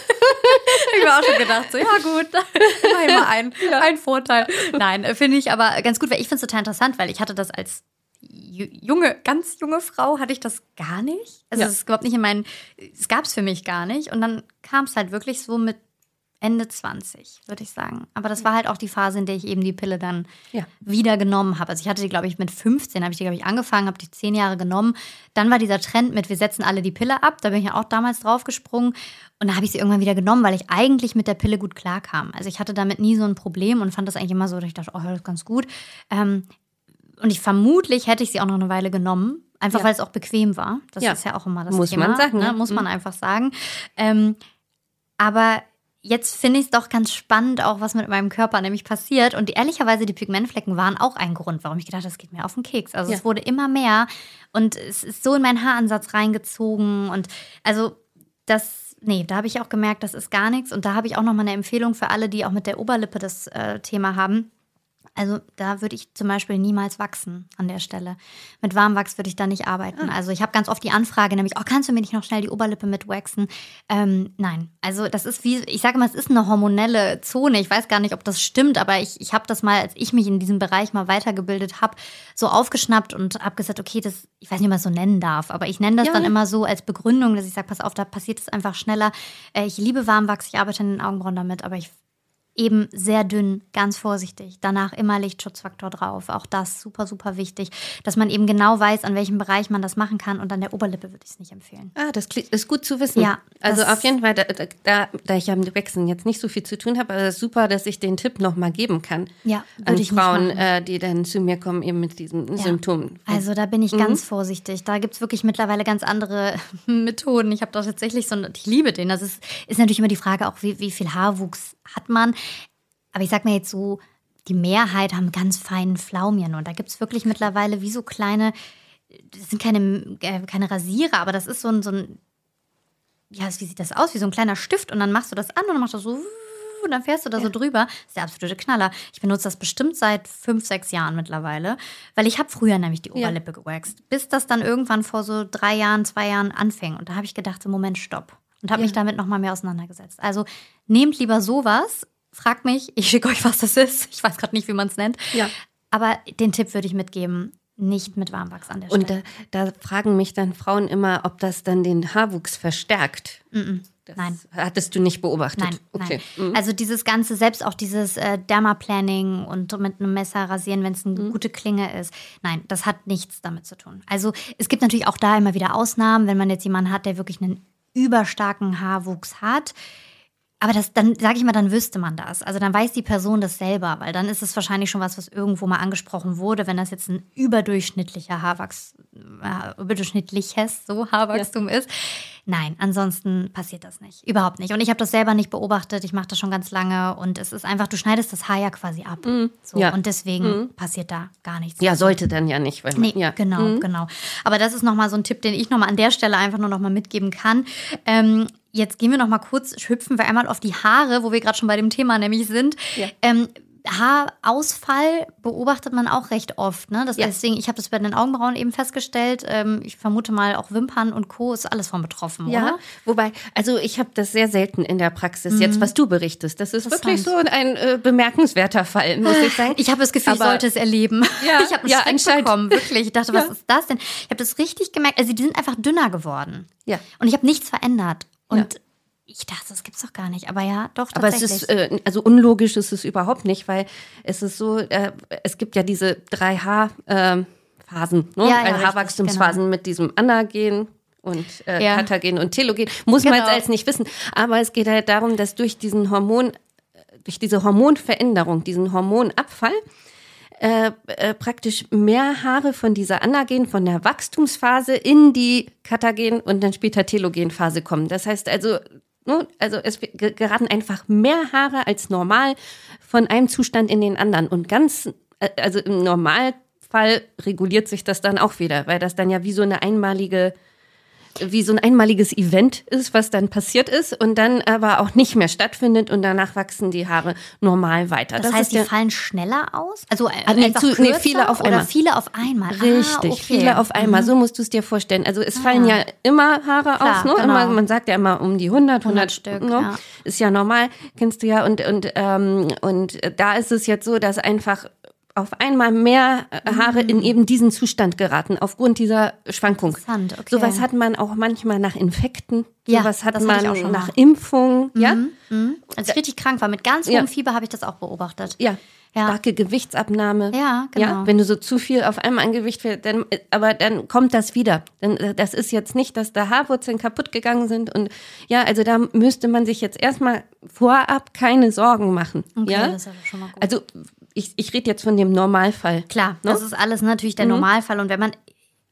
Ich mir auch schon gedacht, so, ja gut, immerhin mal ein, ein Vorteil. Nein, äh, finde ich aber ganz gut, weil ich finde es total interessant, weil ich hatte das als ju- junge, ganz junge Frau, hatte ich das gar nicht. Also Ja. es ist überhaupt nicht in meinen, es gab es für mich gar nicht. Und dann kam es halt wirklich so mit Ende 20, würde ich sagen. Aber das war halt auch die Phase, in der ich eben die Pille dann Ja. wieder genommen habe. Also ich hatte die, glaube ich, mit 15 habe ich die, glaube ich, angefangen, habe die zehn Jahre genommen. Dann war dieser Trend mit, wir setzen alle die Pille ab. Da bin ich ja auch damals draufgesprungen. Und da habe ich sie irgendwann wieder genommen, weil ich eigentlich mit der Pille gut klarkam. Also ich hatte damit nie so ein Problem und fand das eigentlich immer so, dass ich dachte, oh, das ist ganz gut. Ähm, und ich vermutlich hätte ich sie auch noch eine Weile genommen. Einfach Ja. weil es auch bequem war. Das Ja. ist ja auch immer das Muss Thema. man sagen, Ne? ja. Muss man Mhm. einfach sagen. Ähm, aber jetzt finde ich es doch ganz spannend, auch was mit meinem Körper nämlich passiert. Und ehrlicherweise, die Pigmentflecken waren auch ein Grund, warum ich gedacht habe, das geht mir auf den Keks. Also Ja. es wurde immer mehr und es ist so in meinen Haaransatz reingezogen. Und also das, nee, da habe ich auch gemerkt, das ist gar nichts. Und da habe ich auch noch mal eine Empfehlung für alle, die auch mit der Oberlippe das äh, Thema haben. Also da würde ich zum Beispiel niemals wachsen an der Stelle. Mit Warmwachs würde ich da nicht arbeiten. Also ich habe ganz oft die Anfrage, nämlich, oh, kannst du mir nicht noch schnell die Oberlippe mit waxen? Ähm, nein, also das ist wie, ich sage mal, es ist eine hormonelle Zone. Ich weiß gar nicht, ob das stimmt, aber ich, ich habe das mal, als ich mich in diesem Bereich mal weitergebildet habe, so aufgeschnappt und habe gesagt, okay, das, ich weiß nicht, ob man es so nennen darf, aber ich nenne das Ja, dann ne? immer so als Begründung, dass ich sage, pass auf, da passiert es einfach schneller. Äh, ich liebe Warmwachs, ich arbeite in den Augenbrauen damit, aber ich eben sehr dünn, ganz vorsichtig. Danach immer Lichtschutzfaktor drauf. Auch das super, super wichtig, dass man eben genau weiß, an welchem Bereich man das machen kann. Und an der Oberlippe würde ich es nicht empfehlen. Ah, das ist gut zu wissen. Ja, Also auf jeden Fall, da, da, da, ich mit Wechseln jetzt nicht so viel zu tun habe, aber es ist super, dass ich den Tipp nochmal geben kann. Ja, an Frauen, äh, die dann zu mir kommen, eben mit diesen Ja. Symptomen. Also da bin ich ganz vorsichtig. Da gibt es wirklich mittlerweile ganz andere Methoden. Ich habe da tatsächlich so, ich liebe den. Das ist, ist natürlich immer die Frage auch, wie, wie viel Haarwuchs hat man. Aber ich sag mir jetzt so, die Mehrheit haben ganz feinen Flaumien. Und da gibt es wirklich mittlerweile wie so kleine, das sind keine, äh, keine Rasierer, aber das ist so ein, so ein, ja, wie sieht das aus? Wie so ein kleiner Stift. Und dann machst du das an und dann machst du so und dann fährst du da so drüber. Das ist der absolute Knaller. Ich benutze das bestimmt seit fünf, sechs Jahren mittlerweile, weil ich habe früher nämlich die Ja. Oberlippe gewaxt, bis das dann irgendwann vor so drei Jahren, zwei Jahren anfing. Und da habe ich gedacht, so Moment, stopp. Und habe mich damit nochmal mehr auseinandergesetzt. Also nehmt lieber sowas, fragt mich, ich schicke euch, was das ist. Ich weiß gerade nicht, wie man es nennt. Ja. Aber den Tipp würde ich mitgeben, nicht mit Warmwachs an der Und Stelle. da, da fragen mich dann Frauen immer, ob das dann den Haarwuchs verstärkt. Das Nein. Hattest du nicht beobachtet? Nein, okay. nein. Also dieses ganze, selbst auch dieses äh, Dermaplaning und mit einem Messer rasieren, wenn es eine Mhm. gute Klinge ist. Nein, das hat nichts damit zu tun. Also es gibt natürlich auch da immer wieder Ausnahmen, wenn man jetzt jemanden hat, der wirklich einen überstarken Haarwuchs hat. Aber das, dann sage ich mal, dann wüsste man das. Also dann weiß die Person das selber, weil dann ist es wahrscheinlich schon was, was irgendwo mal angesprochen wurde, wenn das jetzt ein überdurchschnittlicher Haarwachs, äh, überdurchschnittliches so Haarwachstum ist. Nein, ansonsten passiert das nicht. Überhaupt nicht. Und ich habe das selber nicht beobachtet. Ich mache das schon ganz lange und es ist einfach, du schneidest das Haar ja quasi ab. So, Ja. Und deswegen passiert da gar nichts. Ja, sollte dann ja nicht. Weil man, Nee, ja. genau, genau. Aber das ist nochmal so ein Tipp, den ich nochmal an der Stelle einfach nur nochmal mitgeben kann. Ähm, jetzt gehen wir nochmal kurz, hüpfen wir einmal auf die Haare, wo wir gerade schon bei dem Thema nämlich sind. Ja. Ähm, Haarausfall beobachtet man auch recht oft. Ne? Das, Ja. Deswegen, ich habe das bei den Augenbrauen eben festgestellt. Ähm, ich vermute mal, auch Wimpern und Co. ist alles von betroffen, Ja, oder? wobei, also ich habe das sehr selten in der Praxis, jetzt was du berichtest. Das ist wirklich so ein äh, bemerkenswerter Fall, muss ich sagen. Ich habe das Gefühl, ich Aber- sollte es erleben. Ja, ich habe einen ja, Schreck bekommen, wirklich. Ich dachte, was ist das denn? Ich habe das richtig gemerkt. Also die sind einfach dünner geworden. Ja. Und ich habe nichts verändert. Und Ja. ich dachte, das gibt's doch gar nicht. Aber ja, doch Aber es ist, äh, also unlogisch ist es überhaupt nicht, weil es ist so, äh, es gibt ja diese drei Haarphasen, ne? Ja, ja, Haarwachstumsphasen mit diesem Anagen und äh, Ja. Katagen und Telogen. Muss man Genau. jetzt als nicht wissen. Aber es geht halt darum, dass durch diesen Hormon, durch diese Hormonveränderung, diesen Hormonabfall, äh, äh, praktisch mehr Haare von dieser Anagen, von der Wachstumsphase in die Katagen und dann später Telogenphase kommen. Das heißt also, ne, also es ge- geraten einfach mehr Haare als normal von einem Zustand in den anderen. Und ganz, äh, also im Normalfall reguliert sich das dann auch wieder, weil das dann ja wie so eine einmalige wie so ein einmaliges Event ist, was dann passiert ist und dann aber auch nicht mehr stattfindet und danach wachsen die Haare normal weiter. das, heißt, ist die fallen schneller aus? Also äh, Ah, einfach zu- nee, viele auf oder einmal. viele auf einmal? Richtig, ah, okay. viele auf einmal. So musst du es dir vorstellen. Also es fallen ja immer Haare Klar, aus, ne? genau. Immer, man sagt ja immer um die 100, 100, 100 Stück, ne? ja. Ist ja normal, kennst du ja. Und, und, ähm, und da ist es jetzt so, dass einfach auf einmal mehr äh, Haare Mhm. in eben diesen Zustand geraten, aufgrund dieser Schwankung. Interessant, okay. Sowas hat man auch manchmal nach Infekten, Ja, sowas hat man auch schon nach mal. Impfungen, ja? Als ich richtig krank war, mit ganz hohem Ja. Fieber habe ich das auch beobachtet. Ja. Ja. Starke Gewichtsabnahme. Ja, genau. Ja, wenn du so zu viel auf einmal an Gewicht fällst, dann, äh, aber dann kommt das wieder. Dann, äh, das ist jetzt nicht, dass da Haarwurzeln kaputt gegangen sind und ja, also da müsste man sich jetzt erstmal vorab keine Sorgen machen. Okay, ja, das ist aber schon mal gut. also ich, ich rede jetzt von dem Normalfall. Klar, Ne? das ist alles natürlich Mhm. der Normalfall. Und wenn man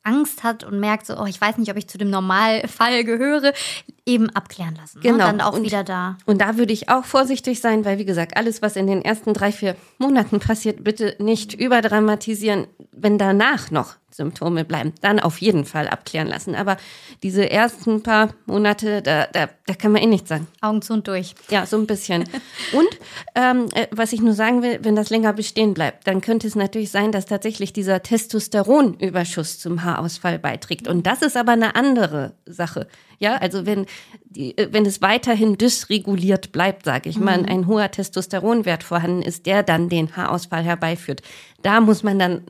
Angst hat und merkt, so, oh, ich weiß nicht, ob ich zu dem Normalfall gehöre, eben abklären lassen. Genau. Ne? Dann auch Und- wieder da. Und da würde ich auch vorsichtig sein, weil wie gesagt, alles, was in den ersten drei, vier Monaten passiert, bitte nicht überdramatisieren. Wenn danach noch Symptome bleiben, dann auf jeden Fall abklären lassen. Aber diese ersten paar Monate, da, da, da kann man eh nichts sagen. Augen zu und durch. Ja, so ein bisschen. Und ähm, äh, was ich nur sagen will, wenn das länger bestehen bleibt, dann könnte es natürlich sein, dass tatsächlich dieser Testosteronüberschuss zum Haarausfall beiträgt. Und das ist aber eine andere Sache. Ja, also wenn, die, äh, wenn es weiterhin dysreguliert bleibt, sage ich mal, ein hoher Testosteronwert vorhanden ist, der dann den Haarausfall herbeiführt, da muss man dann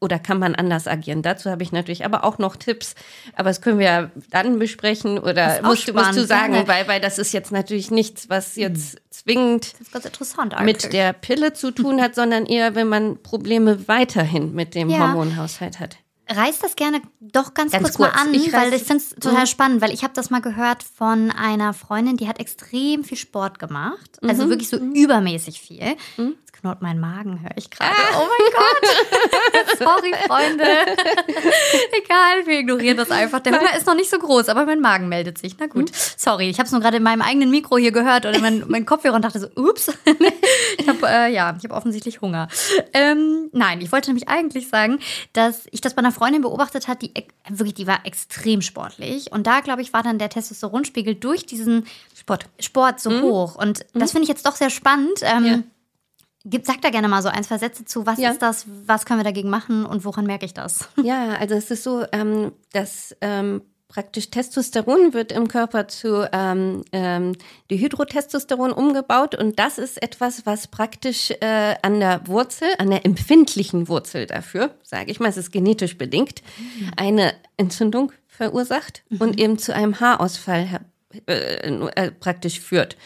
oder kann man anders agieren? Dazu habe ich natürlich aber auch noch Tipps, aber das können wir ja dann besprechen oder musst, du- musst du spannend, sagen, weil, weil das ist jetzt natürlich nichts, was jetzt zwingend Das ist ganz interessant mit der Pille zu tun hat, sondern eher, wenn man Probleme weiterhin mit dem Ja. Hormonhaushalt hat. Reiß das gerne doch ganz, Ganz kurz, mal kurz. an, Ich weil ich finde es total spannend, weil ich habe das mal gehört von einer Freundin, die hat extrem viel Sport gemacht. Also Mhm. wirklich so übermäßig viel. Knurrt mein Magen, höre ich gerade. Oh mein Gott. Sorry, Freunde. Egal, wir ignorieren das einfach. Der Hunger ist noch nicht so groß, aber mein Magen meldet sich. Na gut. Sorry, ich habe es nur gerade in meinem eigenen Mikro hier gehört oder mein, mein Kopfhörer und dachte so, ups. ich habe äh, ja, ich habe offensichtlich Hunger. Ähm, nein, ich wollte nämlich eigentlich sagen, dass ich das bei einer Freundin beobachtet hat, die wirklich, die war extrem sportlich und da glaube ich war dann der Testosteronspiegel durch diesen Sport, Sport so hoch und das finde ich jetzt doch sehr spannend. Ähm, Ja. Gib, sag da gerne mal so ein, zwei Sätze zu. Was Ja. ist das? Was können wir dagegen machen und woran merke ich das? Ja, also es ist so, ähm, dass ähm, praktisch Testosteron wird im Körper zu ähm, ähm, Dihydrotestosteron umgebaut und das ist etwas, was praktisch äh, an der Wurzel, an der empfindlichen Wurzel dafür, sage ich mal, es ist genetisch bedingt, eine Entzündung verursacht und eben zu einem Haarausfall äh, äh, praktisch führt.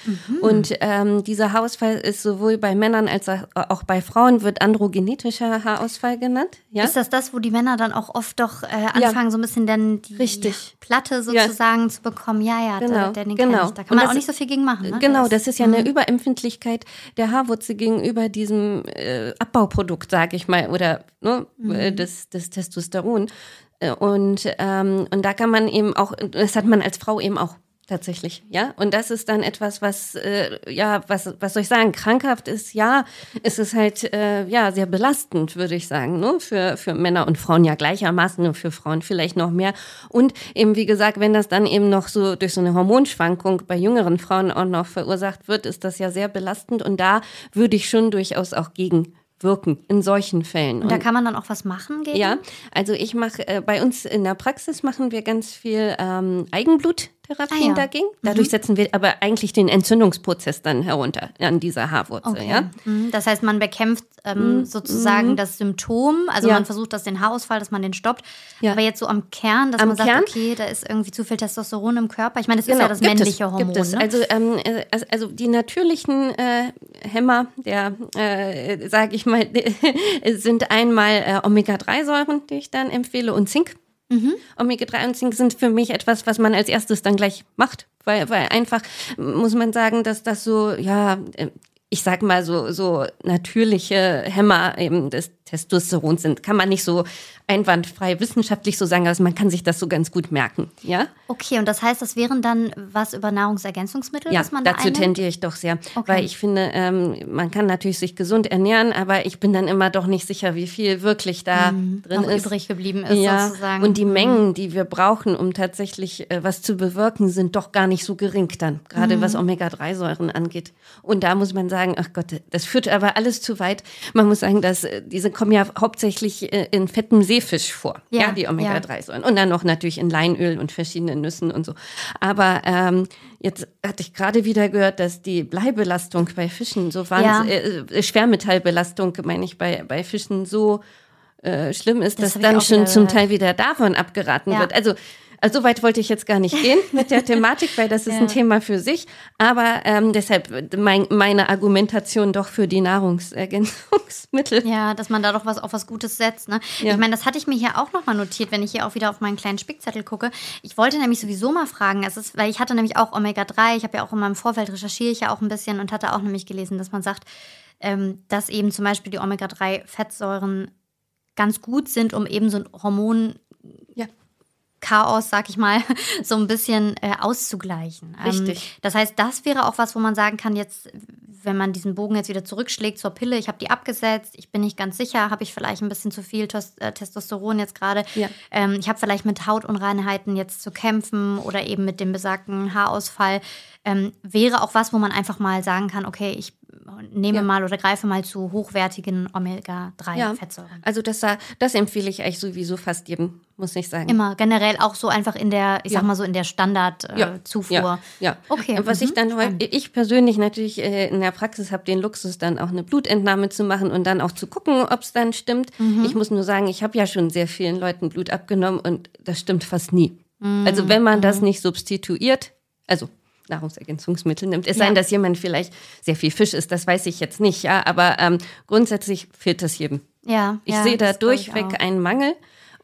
Und ähm, dieser Haarausfall ist sowohl bei Männern als auch bei Frauen wird androgenetischer Haarausfall genannt. Ja? Ist das das, wo die Männer dann auch oft doch äh, anfangen, so ein bisschen dann die Richtig. Platte sozusagen zu bekommen? Ja, ja, Genau, der, den genau. ich. Da kann man das- auch nicht so viel gegen machen. Ne? Genau, das ist ja eine Überempfindlichkeit der Haarwurzel gegenüber diesem äh, Abbauprodukt, sage ich mal, oder ne, äh, des, des Testosteron. Äh, Und, ähm, und da kann man eben auch, das hat man als Frau eben auch tatsächlich, ja. Und das ist dann etwas, was, äh, ja, was, was soll ich sagen, krankhaft ist, ja, ist es halt, äh, ja, sehr belastend, würde ich sagen, ne? Für, für Männer und Frauen ja gleichermaßen und für Frauen vielleicht noch mehr. Und eben, wie gesagt, wenn das dann eben noch so durch so eine Hormonschwankung bei jüngeren Frauen auch noch verursacht wird, ist das ja sehr belastend. Und da würde ich schon durchaus auch gegen wirken in solchen Fällen. Und da kann man dann auch was machen gegen? Ja, also ich mache äh, bei uns in der Praxis machen wir ganz viel ähm, Eigenblut Therapien ah, ja. dagegen. Dadurch mhm. setzen wir aber eigentlich den Entzündungsprozess dann herunter an dieser Haarwurzel. Okay. Ja? Mhm. Das heißt, man bekämpft ähm, mhm. sozusagen mhm. das Symptom, also ja. man versucht, dass den Haarausfall, dass man den stoppt. Ja. Aber jetzt so am Kern, dass am man sagt, Kern? okay, da ist irgendwie zu viel Testosteron im Körper. Ich meine, das genau. ist ja das gibt männliche es, Hormon. Gibt es. Ne? Also, ähm, äh, also die natürlichen äh, Hämmer, der, äh, sage ich mal, sind einmal äh, Omega-3-Säuren, die ich dann empfehle, und Zink. Mhm. Omega-3 und Zink sind für mich etwas, was man als erstes dann gleich macht, weil, weil einfach muss man sagen, dass das so, ja, äh, ich sag mal so, so natürliche Hämmer eben des Testosteron sind. Kann man nicht so einwandfrei wissenschaftlich so sagen, aber man kann sich das so ganz gut merken. Ja? Okay, und das heißt, das wären dann was über Nahrungsergänzungsmittel, ja, was man da dazu tendiere ich doch sehr. Okay. Weil ich finde, ähm, man kann natürlich sich gesund ernähren, aber ich bin dann immer doch nicht sicher, wie viel wirklich da mhm, drin ist. übrig geblieben ist ja, sozusagen. Und die mhm. Mengen, die wir brauchen, um tatsächlich äh, was zu bewirken, sind doch gar nicht so gering dann, gerade mhm. was Omega-3-Säuren angeht. Und da muss man sagen, ach Gott, das führt aber alles zu weit. Man muss sagen, dass äh, diese kommen ja hauptsächlich äh, in fettem Seefisch vor, ja, ja die Omega-3-Säuren. Und dann noch natürlich in Leinöl und verschiedenen Nüssen und so. Aber ähm, jetzt hatte ich gerade wieder gehört, dass die Bleibelastung bei Fischen so wahnsinnig, ja. äh, Schwermetallbelastung, meine ich, bei, bei Fischen so äh, schlimm ist, das dass dann schon zum Teil wieder davon abgeraten ja. wird. Also also so weit wollte ich jetzt gar nicht gehen mit der Thematik, weil das ist ja. ein Thema für sich. Aber ähm, deshalb mein, meine Argumentation doch für die Nahrungsergänzungsmittel. Ja, dass man da doch was auf was Gutes setzt. Ne? Ja. Ich meine, das hatte ich mir hier auch nochmal notiert, wenn ich hier auch wieder auf meinen kleinen Spickzettel gucke. Ich wollte nämlich sowieso mal fragen, es ist, weil ich hatte nämlich auch Omega-3, ich habe ja auch in meinem Vorfeld recherchiere ich ja auch ein bisschen und hatte auch nämlich gelesen, dass man sagt, ähm, dass eben zum Beispiel die Omega-3-Fettsäuren ganz gut sind, um eben so ein Hormon ja. Chaos, sag ich mal, so ein bisschen äh, auszugleichen. Ähm, Richtig. Ähm, das heißt, das wäre auch was, wo man sagen kann, jetzt, wenn man diesen Bogen jetzt wieder zurückschlägt zur Pille, ich habe die abgesetzt, ich bin nicht ganz sicher, habe ich vielleicht ein bisschen zu viel Tos äh, Testosteron jetzt gerade. Ja. Ähm, ich habe vielleicht mit Hautunreinheiten jetzt zu kämpfen oder eben mit dem besagten Haarausfall. Ähm, wäre auch was, wo man einfach mal sagen kann, okay, ich nehme ja. mal oder greife mal zu hochwertigen Omega-3-Fettsäuren. Ja. Also das, das empfehle ich eigentlich sowieso fast jedem, muss ich sagen. Immer, generell auch so einfach in der, ich ja. sag mal so in der Standardzufuhr. Äh, ja. ja. okay. Was mhm. ich dann heute, ich persönlich natürlich äh, in der Praxis habe den Luxus, dann auch eine Blutentnahme zu machen und dann auch zu gucken, ob es dann stimmt. Mhm. Ich muss nur sagen, ich habe ja schon sehr vielen Leuten Blut abgenommen und das stimmt fast nie. Mhm. Also wenn man das mhm. nicht substituiert, also Nahrungsergänzungsmittel nimmt. Es ja. sei dass jemand vielleicht sehr viel Fisch isst, das weiß ich jetzt nicht, ja, aber ähm, grundsätzlich fehlt es jedem. Ja, ich ja, sehe da durchweg einen Mangel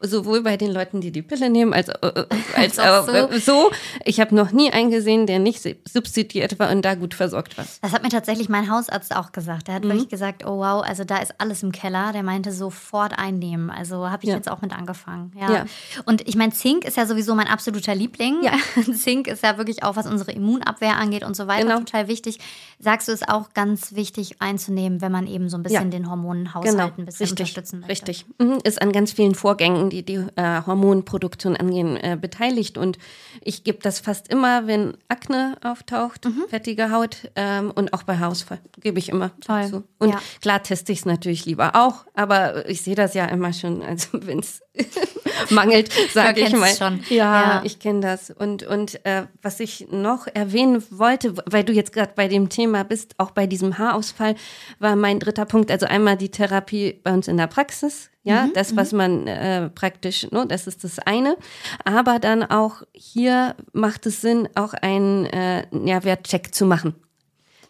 sowohl bei den Leuten, die die Pille nehmen, als, äh, äh als auch so. so. Ich habe noch nie einen gesehen, der nicht substituiert war und da gut versorgt war. Das hat mir tatsächlich mein Hausarzt auch gesagt. Der hat mhm. wirklich gesagt, oh wow, also da ist alles im Keller. Der meinte sofort einnehmen. Also habe ich ja. jetzt auch mit angefangen. Ja. ja. Und ich meine, Zink ist ja sowieso mein absoluter Liebling. Ja. Zink ist ja wirklich auch, was unsere Immunabwehr angeht und so weiter, genau. total wichtig. Sagst du, ist auch ganz wichtig einzunehmen, wenn man eben so ein bisschen den Hormonenhaushalt genau. ein bisschen Richtig. unterstützen möchte. Richtig. Mhm. Ist an ganz vielen Vorgängen die die äh, Hormonproduktion angehen, äh, beteiligt. Und ich gebe das fast immer, wenn Akne auftaucht, mhm. fettige Haut ähm, und auch bei Haarausfall gebe ich immer Toll. dazu. Und ja. klar teste ich es natürlich lieber auch, aber ich sehe das ja immer schon, also wenn es mangelt, sage ich mal. Schon. Ja, ja. ich kenne das. Und, und äh, was ich noch erwähnen wollte, weil du jetzt gerade bei dem Thema bist, auch bei diesem Haarausfall, war mein dritter Punkt, also einmal die Therapie bei uns in der Praxis, ja, mhm, das, was mhm. man äh, praktisch, ne, das ist das eine. Aber dann auch hier macht es Sinn, auch einen äh, Nährwertcheck zu machen.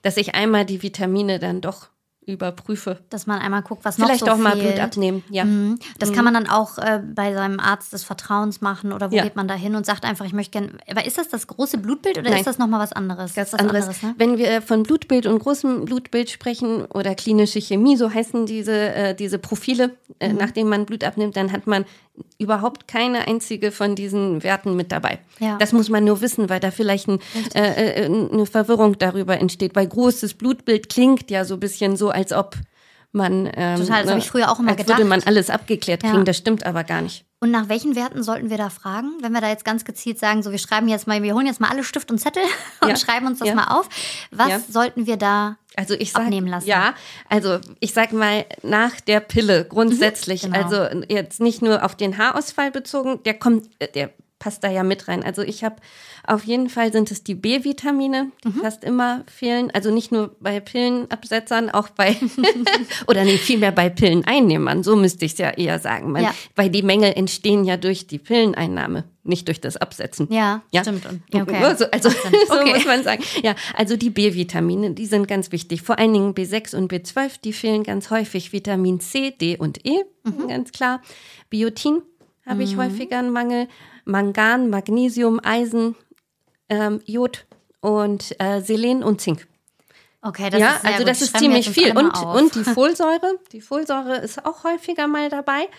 Dass ich einmal die Vitamine dann doch überprüfe. Dass man einmal guckt, was Vielleicht noch so Vielleicht auch mal Blut abnehmen, ja. Mhm. Das mhm. kann man dann auch äh, bei seinem Arzt des Vertrauens machen oder wo ja. geht man da hin und sagt einfach, ich möchte gerne. Aber ist das das große Blutbild oder Nein. ist das nochmal was anderes? Ganz was anderes. anderes ne? Wenn wir von Blutbild und großem Blutbild sprechen oder klinische Chemie, so heißen diese, äh, diese Profile, äh, mhm. nachdem man Blut abnimmt, dann hat man überhaupt keine einzige von diesen Werten mit dabei. Ja. Das muss man nur wissen, weil da vielleicht ein, äh, äh, eine Verwirrung darüber entsteht. Weil großes Blutbild klingt ja so ein bisschen so, als ob man ähm, Total, das hab ich früher auch immer als gedacht. würde man alles abgeklärt kriegen. Ja. Das stimmt aber gar nicht. Und nach welchen Werten sollten wir da fragen? Wenn wir da jetzt ganz gezielt sagen, so wir schreiben jetzt mal, wir holen jetzt mal alle Stift und Zettel und Ja. schreiben uns das Ja. mal auf. Was Ja. sollten wir da Also ich sag, abnehmen lassen. Ja, also ich sag mal nach der Pille grundsätzlich, Mhm, genau. also jetzt nicht nur auf den Haarausfall bezogen, der kommt, äh, der passt da ja mit rein. Also ich habe auf jeden Fall sind es die B-Vitamine, die Mhm. fast immer fehlen. Also nicht nur bei Pillenabsetzern, auch bei oder nee, vielmehr bei Pilleneinnehmern. So müsste ich es ja eher sagen, weil, Ja. weil die Mängel entstehen ja durch die Pilleneinnahme, nicht durch das Absetzen. Ja, Ja. stimmt. Okay. Also Sinn. so Okay. muss man sagen. Ja, also die B-Vitamine, die sind ganz wichtig. Vor allen Dingen B6 und B12, die fehlen ganz häufig. Vitamin C, D und E, Mhm. ganz klar. Biotin habe ich häufiger einen Mangel. Mangan, Magnesium, Eisen, ähm, Jod und äh, Selen und Zink. Okay, das ja, ist sehr also gut. das ist ziemlich viel. Und, auf. und die Folsäure, die Folsäure ist auch häufiger mal dabei.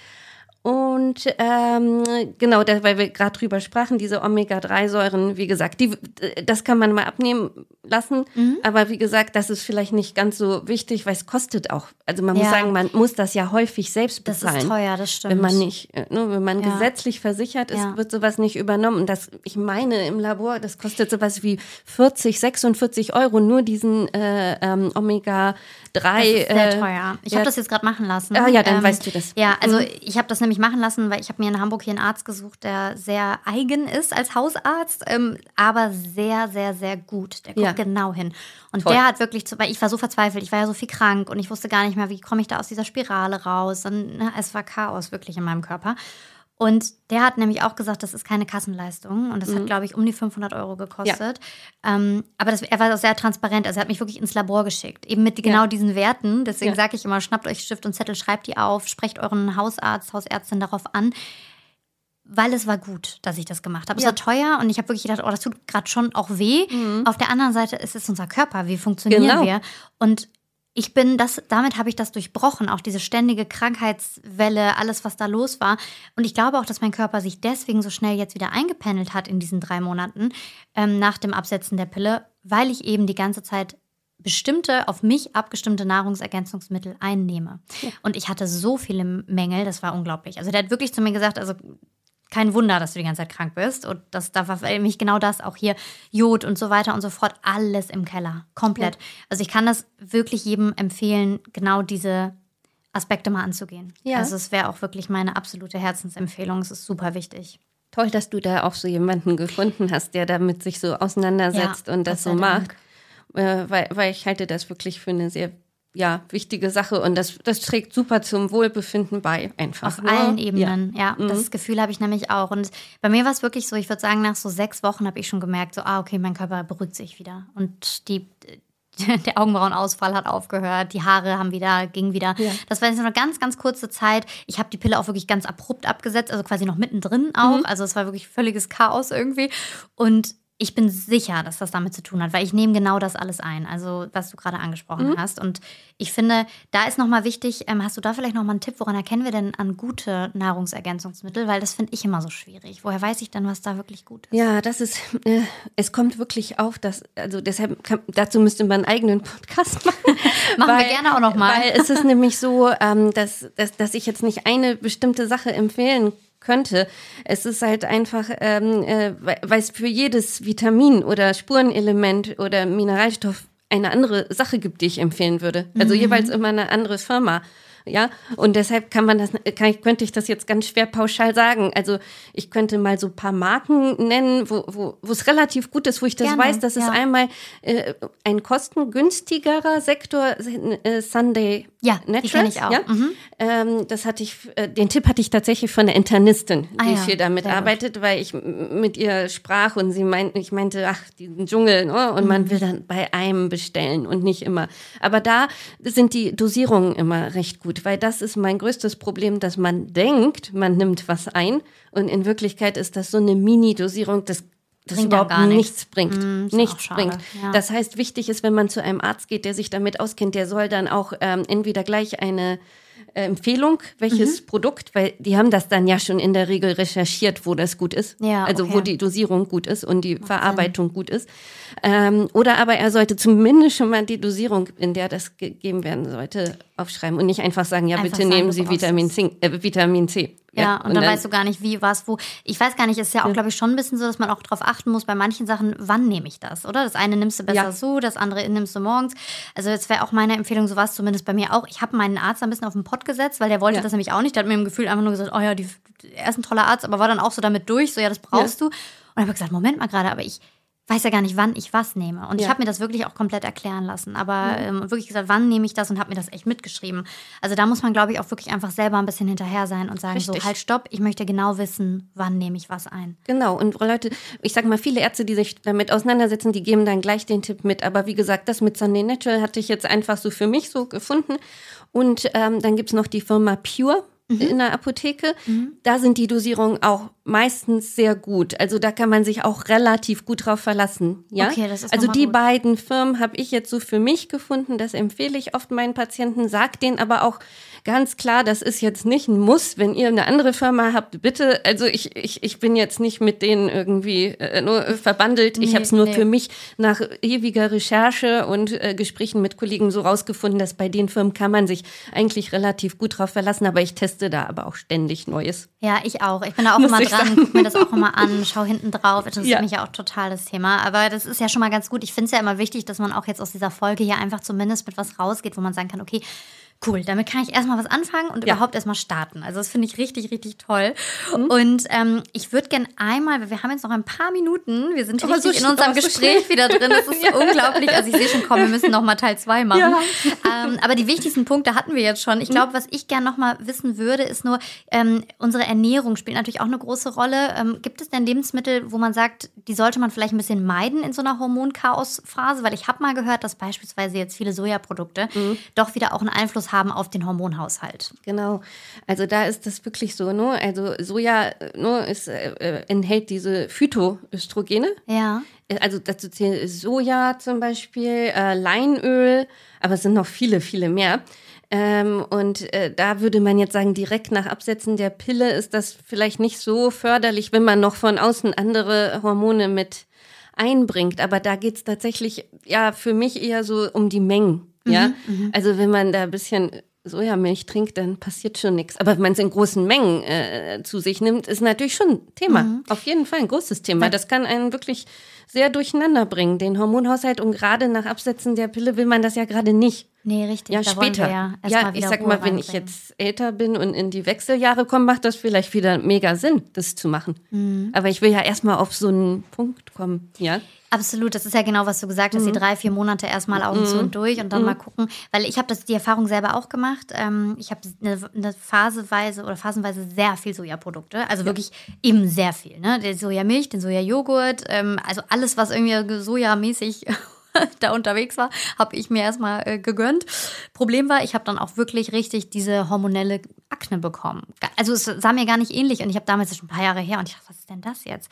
Und ähm, genau, da, weil wir gerade drüber sprachen, diese Omega-3-Säuren, wie gesagt, die, das kann man mal abnehmen lassen. Mhm. Aber wie gesagt, das ist vielleicht nicht ganz so wichtig, weil es kostet auch. Also man muss Ja. sagen, man muss das ja häufig selbst das bezahlen. ist teuer, das stimmt. Wenn man nicht, äh, ne, wenn man Ja. gesetzlich versichert ist, Ja. wird sowas nicht übernommen. Das, ich meine, im Labor, das kostet sowas wie 40, 46 Euro, nur diesen äh, ähm, Omega-3. Das ist sehr äh, teuer. Ich ja. habe das jetzt gerade machen lassen. Ah, ja, dann weißt du das. Ja, also Mhm. ich habe das nämlich machen lassen, weil ich habe mir in Hamburg hier einen Arzt gesucht, der sehr eigen ist als Hausarzt, ähm, aber sehr, sehr, sehr gut. Der guckt Ja. genau hin. Und Toll. der hat wirklich, zu, weil ich war so verzweifelt, ich war ja so viel krank und ich wusste gar nicht mehr, wie komme ich da aus dieser Spirale raus. Und, ne, es war Chaos wirklich in meinem Körper. Und der hat nämlich auch gesagt, das ist keine Kassenleistung. Und das Mhm. hat, glaube ich, um die 500 Euro gekostet. Ähm, aber das, er war auch sehr transparent. Also er hat mich wirklich ins Labor geschickt. Eben mit genau diesen Werten. Deswegen Ja. sage ich immer, schnappt euch Stift und Zettel, schreibt die auf, sprecht euren Hausarzt, Hausärztin darauf an. Weil es war gut, dass ich das gemacht habe. Es Ja. war teuer und ich habe wirklich gedacht, oh, das tut gerade schon auch weh. Auf der anderen Seite ist es unser Körper. Wie funktionieren Mhm. Genau. wir? Und ich bin das, damit habe ich das durchbrochen, auch diese ständige Krankheitswelle, alles, was da los war. Und ich glaube auch, dass mein Körper sich deswegen so schnell jetzt wieder eingependelt hat in diesen drei Monaten ähm, nach dem Absetzen der Pille, weil ich eben die ganze Zeit bestimmte, auf mich abgestimmte Nahrungsergänzungsmittel einnehme. Und ich hatte so viele Mängel, das war unglaublich. Also der hat wirklich zu mir gesagt, also kein Wunder, dass du die ganze Zeit krank bist. Und das, da war nämlich genau das, auch hier Jod und so weiter und so fort, alles im Keller. Komplett. Also ich kann das wirklich jedem empfehlen, genau diese Aspekte mal anzugehen. Ja. Also es wäre auch wirklich meine absolute Herzensempfehlung. Es ist super wichtig. Toll, dass du da auch so jemanden gefunden hast, der damit sich so auseinandersetzt Ja, und das so macht. Äh, weil, weil ich halte das wirklich für eine sehr ja, wichtige Sache und das, das trägt super zum Wohlbefinden bei, einfach. Auf ne? allen Ja. Ebenen, ja. Das Gefühl habe ich nämlich auch. Und bei mir war es wirklich so, ich würde sagen, nach so sechs Wochen habe ich schon gemerkt, so, ah, okay, mein Körper beruhigt sich wieder. Und die, der Augenbrauenausfall hat aufgehört, die Haare haben wieder, ging wieder. Das war jetzt nur eine ganz, ganz kurze Zeit. Ich habe die Pille auch wirklich ganz abrupt abgesetzt, also quasi noch mittendrin auch. Also es war wirklich völliges Chaos irgendwie. Und ich bin sicher, dass das damit zu tun hat, weil ich nehme genau das alles ein, also was du gerade angesprochen hast. Und ich finde, da ist nochmal wichtig, ähm, hast du da vielleicht nochmal einen Tipp, woran erkennen wir denn an gute Nahrungsergänzungsmittel? Weil das finde ich immer so schwierig. Woher weiß ich denn, was da wirklich gut ist? Ja, das ist, äh, es kommt wirklich auf, dass, also deshalb, kann, dazu müsste man einen eigenen Podcast machen. Machen wir gerne auch noch mal. Weil es ist nämlich so, ähm, dass, dass, dass ich jetzt nicht eine bestimmte Sache empfehlen könnte. Es ist halt einfach, ähm, äh, weil es für jedes Vitamin oder Spurenelement oder Mineralstoff eine andere Sache gibt, die ich empfehlen würde. Also Mhm. jeweils immer eine andere Firma. Ja, und deshalb kann man das, kann könnte ich das jetzt ganz schwer pauschal sagen. Also ich könnte mal so ein paar Marken nennen, wo, wo, wo es relativ gut ist, wo ich das Gerne, weiß, das ist ja. einmal äh, ein kostengünstigerer Sektor, äh, Sunday Ja, Naturals. ich auch. Ja? Mhm. Ähm, das hatte ich, äh, den Tipp hatte ich tatsächlich von der Internistin, Ah die ja, viel damit sehr gut. arbeitet, weil ich mit ihr sprach und sie meinte, ich meinte, ach, diesen Dschungel, ne? und Mhm. man will dann bei einem bestellen und nicht immer. Aber da sind die Dosierungen immer recht gut, weil das ist mein größtes Problem, dass man denkt, man nimmt was ein und in Wirklichkeit ist das so eine Mini-Dosierung, das das Bringt überhaupt gar nichts. nichts bringt. Mm, nichts bringt. ja. Das heißt, wichtig ist, wenn man zu einem Arzt geht, der sich damit auskennt, der soll dann auch ähm, entweder gleich eine Empfehlung, welches mhm. Produkt, weil die haben das dann ja schon in der Regel recherchiert, wo das gut ist. Ja, also okay. wo die Dosierung gut ist und die Macht Verarbeitung Sinn. gut ist. Ähm, oder aber er sollte zumindest schon mal die Dosierung, in der das gegeben werden sollte, aufschreiben und nicht einfach sagen, ja, einfach bitte sagen, nehmen Sie Vitamin C, äh, Vitamin C. Ja, ja und, und, dann, weißt du gar nicht, wie, was, wo. Ich weiß gar nicht, ist ja auch, ja. glaube ich, schon ein bisschen so, dass man auch darauf achten muss, bei manchen Sachen, wann nehme ich das, oder? Das eine nimmst du besser ja. so, das andere nimmst du morgens. Also jetzt wäre auch meine Empfehlung, so was zumindest bei mir auch. Ich habe meinen Arzt ein bisschen auf den Pott gesetzt, weil der wollte das nämlich auch nicht. Der hat mir im Gefühl einfach nur gesagt, oh ja, die, er ist ein toller Arzt, aber war dann auch so damit durch, so ja, das brauchst du. Und habe gesagt, Moment mal gerade, aber ich weiß ja gar nicht, wann ich was nehme. Und ja. ich habe mir das wirklich auch komplett erklären lassen. Aber ähm, wirklich gesagt, wann nehme ich das und habe mir das echt mitgeschrieben. Also da muss man, glaube ich, auch wirklich einfach selber ein bisschen hinterher sein und sagen, Richtig. so, halt, stopp, ich möchte genau wissen, wann nehme ich was ein. Genau. Und Leute, ich sage mal, viele Ärzte, die sich damit auseinandersetzen, die geben dann gleich den Tipp mit. Aber wie gesagt, das mit Sunday Natural hatte ich jetzt einfach so für mich so gefunden. Und ähm, dann es noch die Firma Pure mhm. in der Apotheke. Mhm. Da sind die Dosierungen auch meistens sehr gut. Also da kann man sich auch relativ gut drauf verlassen. Ja? Okay, das ist also die gut. beiden Firmen habe ich jetzt so für mich gefunden. Das empfehle ich oft meinen Patienten, sag denen aber auch ganz klar, das ist jetzt nicht ein Muss, wenn ihr eine andere Firma habt, bitte. Also ich, ich, ich bin jetzt nicht mit denen irgendwie äh, nur verbandelt. Nee, ich habe es nur nee. für mich nach ewiger Recherche und äh, Gesprächen mit Kollegen so rausgefunden, dass bei den Firmen kann man sich eigentlich relativ gut drauf verlassen. Aber ich teste da aber auch ständig Neues. Ja, ich auch. Ich bin da auch immer dran, guck mir das auch immer an, schau hinten drauf. Interessiert ja. mich ja auch total das Thema. Aber das ist ja schon mal ganz gut. Ich finde es ja immer wichtig, dass man auch jetzt aus dieser Folge hier einfach zumindest mit was rausgeht, wo man sagen kann, okay, cool, damit kann ich erstmal was anfangen und ja. überhaupt erstmal starten. Also das finde ich richtig, richtig toll. Mhm. Und ähm, ich würde gerne einmal, weil wir haben jetzt noch ein paar Minuten, wir sind richtig so in unserem Gespräch wieder drin. Das ist ja. unglaublich. Also ich sehe schon kommen, wir müssen noch mal Teil 2 machen. Ja. Ähm, aber die wichtigsten Punkte hatten wir jetzt schon. Ich glaube, was ich gerne noch mal wissen würde, ist nur, ähm, unsere Ernährung spielt natürlich auch eine große Rolle. Ähm, gibt es denn Lebensmittel, wo man sagt, die sollte man vielleicht ein bisschen meiden in so einer Hormonchaos-Phase? Weil ich habe mal gehört, dass beispielsweise jetzt viele Sojaprodukte mhm. doch wieder auch einen Einfluss haben auf den Hormonhaushalt. Genau. Also da ist das wirklich so, ne? Also Soja ne, ist, äh, enthält diese Phytoöstrogene. Ja. Also dazu zählen Soja zum Beispiel, äh, Leinöl, aber es sind noch viele, viele mehr. Ähm, und äh, da würde man jetzt sagen, direkt nach Absetzen der Pille ist das vielleicht nicht so förderlich, wenn man noch von außen andere Hormone mit einbringt. Aber da geht's tatsächlich ja für mich eher so um die Mengen. Ja, mhm, mhm, also wenn man da ein bisschen Sojamilch trinkt, dann passiert schon nichts. Aber wenn man es in großen Mengen äh, zu sich nimmt, ist natürlich schon ein Thema. Mhm. Auf jeden Fall ein großes Thema. Das kann einen wirklich sehr durcheinander bringen, den Hormonhaushalt. Und gerade nach Absetzen der Pille will man das ja gerade nicht. Nee, richtig. Ja, später. ja, ja ich sag Ruhe mal, wenn ich jetzt älter bin und in die Wechseljahre komme, macht das vielleicht wieder mega Sinn, das zu machen. Mhm. Aber ich will ja erstmal auf so einen Punkt kommen, ja. Absolut, das ist ja genau, was du gesagt hast, mhm. die drei, vier Monate erstmal Augen mhm. zu und durch und dann mhm. mal gucken, weil ich habe die Erfahrung selber auch gemacht. Ähm, ich habe eine, eine, phaseweise oder phasenweise sehr viel Sojaprodukte, also ja. wirklich eben sehr viel. Ne? Der Sojamilch, den Sojajoghurt, ähm, also alles, was irgendwie sojamäßig da unterwegs war, habe ich mir erstmal äh, gegönnt. Problem war, ich habe dann auch wirklich richtig diese hormonelle Akne bekommen. Also es sah mir gar nicht ähnlich und ich habe damals schon ein paar Jahre her und ich dachte, was ist denn das jetzt?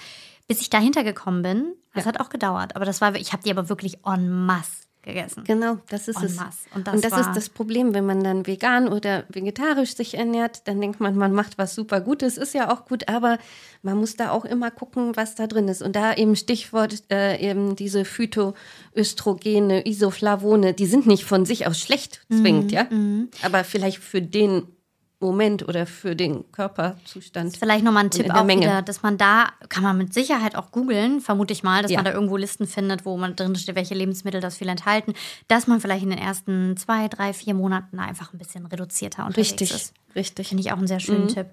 Bis ich dahinter gekommen bin, das ja. hat auch gedauert, aber das war, ich habe die aber wirklich en masse gegessen. Genau, das ist en es. Masse. Und das, und das ist das Problem, wenn man dann vegan oder vegetarisch sich ernährt, dann denkt man, man macht was super Gutes, ist ja auch gut, aber man muss da auch immer gucken, was da drin ist. Und da eben Stichwort äh, eben diese Phytoöstrogene, Isoflavone, die sind nicht von sich aus schlecht zwingend, mhm, ja, mhm. aber vielleicht für den Moment oder für den Körperzustand. Vielleicht nochmal ein Tipp auch Menge. wieder, dass man da, kann man mit Sicherheit auch googeln, vermute ich mal, dass ja. man da irgendwo Listen findet, wo man drin steht, welche Lebensmittel das viel enthalten, dass man vielleicht in den ersten zwei, drei, vier Monaten einfach ein bisschen reduzierter unterwegs Richtig. ist. Richtig. Finde ich auch einen sehr schönen mhm. Tipp.